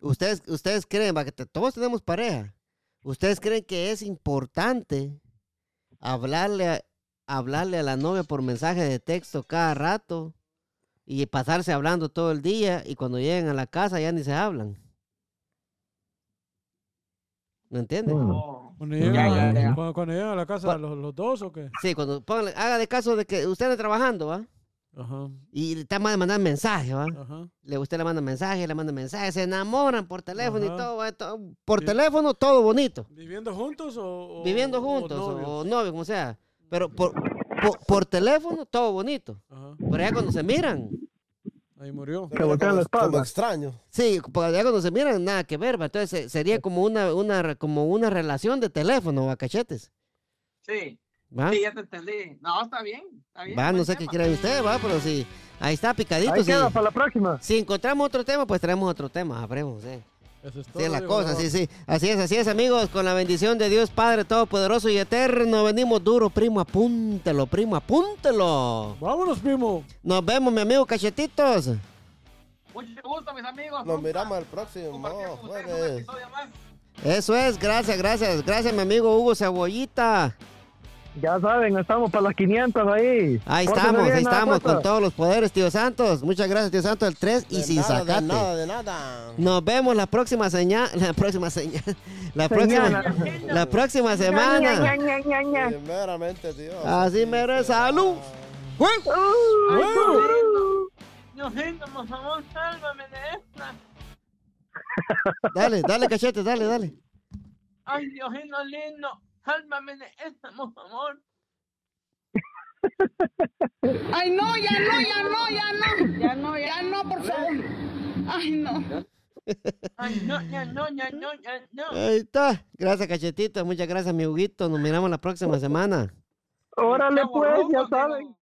Speaker 2: Ustedes, ustedes creen, ¿va? Que te- todos tenemos pareja. ¿Ustedes creen que es importante hablarle a, hablarle a la novia por mensaje de texto cada rato y pasarse hablando todo el día y cuando lleguen a la casa ya ni se hablan? ¿Me entienden?
Speaker 4: Mm.
Speaker 1: Oh.
Speaker 3: Cuando llegan,
Speaker 1: ya, ya.
Speaker 3: Cuando, cuando llegan a la casa los, los dos o qué?
Speaker 2: Sí, cuando póngale, haga de caso de que usted está trabajando, ¿va?
Speaker 3: Ajá,
Speaker 2: Y está de mandar mensaje, ¿va?
Speaker 3: ajá.
Speaker 2: Le usted le manda mensaje, le manda mensaje, se enamoran por teléfono y todo, ¿va? todo- por
Speaker 3: Sí.
Speaker 2: teléfono todo bonito,
Speaker 3: ¿Viviendo juntos o, o-
Speaker 2: viviendo
Speaker 3: o
Speaker 2: juntos o
Speaker 3: novios?
Speaker 2: novios, como sea, pero por, por, por teléfono todo bonito,
Speaker 3: Ajá,
Speaker 2: pero ya cuando se miran,
Speaker 3: ahí murió.
Speaker 4: Que voltean la
Speaker 5: Como- Como
Speaker 4: espalda.
Speaker 5: extraño.
Speaker 2: sí, porque ya cuando se miran nada que ver, ¿va? entonces se- sería como una, una, como una relación de teléfono, ¿va? Cachetes,
Speaker 1: Sí,
Speaker 2: ¿va?
Speaker 1: sí, ya te entendí. No, está bien. Está bien
Speaker 2: Va, no sé qué creen ustedes, ¿va? Pero sí, ahí está picadito,
Speaker 4: Ahí
Speaker 2: sí.
Speaker 4: queda para la próxima.
Speaker 2: Si encontramos otro tema, pues traemos otro tema, habremos, ¿eh?
Speaker 3: Eso es
Speaker 2: Sí,
Speaker 3: todo,
Speaker 2: es la cosa, sí, sí. Así es, así es, amigos. Con la bendición de Dios Padre Todopoderoso y Eterno, venimos duro, primo, apúntelo, primo, apúntelo.
Speaker 3: Vámonos, primo.
Speaker 2: Nos vemos, mi amigo Cachetitos.
Speaker 1: Mucho gusto, mis amigos.
Speaker 5: Nos
Speaker 1: Nunca
Speaker 5: miramos el próximo jueves.
Speaker 2: Eso es, gracias, gracias. Gracias, mi amigo Hugo Cebollita.
Speaker 4: Ya saben, estamos para las 500 ahí.
Speaker 2: Ahí estamos, ahí estamos
Speaker 4: cuesta.
Speaker 2: con todos los poderes, tío Santos. Muchas gracias, tío Santos, el 3 y sin
Speaker 5: nada,
Speaker 2: sacate.
Speaker 5: De nada, de nada.
Speaker 2: Nos vemos la próxima señal, <laughs> la próxima señal, la próxima, la próxima semana.
Speaker 5: Primeramente, Dios.
Speaker 2: Así mero es, salud. ¡Güey!
Speaker 1: Diosito, por favor, sálvame de esta. <laughs>
Speaker 2: Dale, dale, cachete, dale, dale.
Speaker 1: Ay, Diosito lindo, sálvame de esta, <laughs> por favor.
Speaker 7: Ay, no, ya no, ya no, ya no. Ya no, ya no, por favor. Ay, no.
Speaker 1: Ay, no, ya no, ya no, ya no.
Speaker 2: Ahí está. Gracias, cachetito. Muchas gracias, mi Huguito. Nos miramos la próxima semana.
Speaker 4: Órale, pues, ya saben.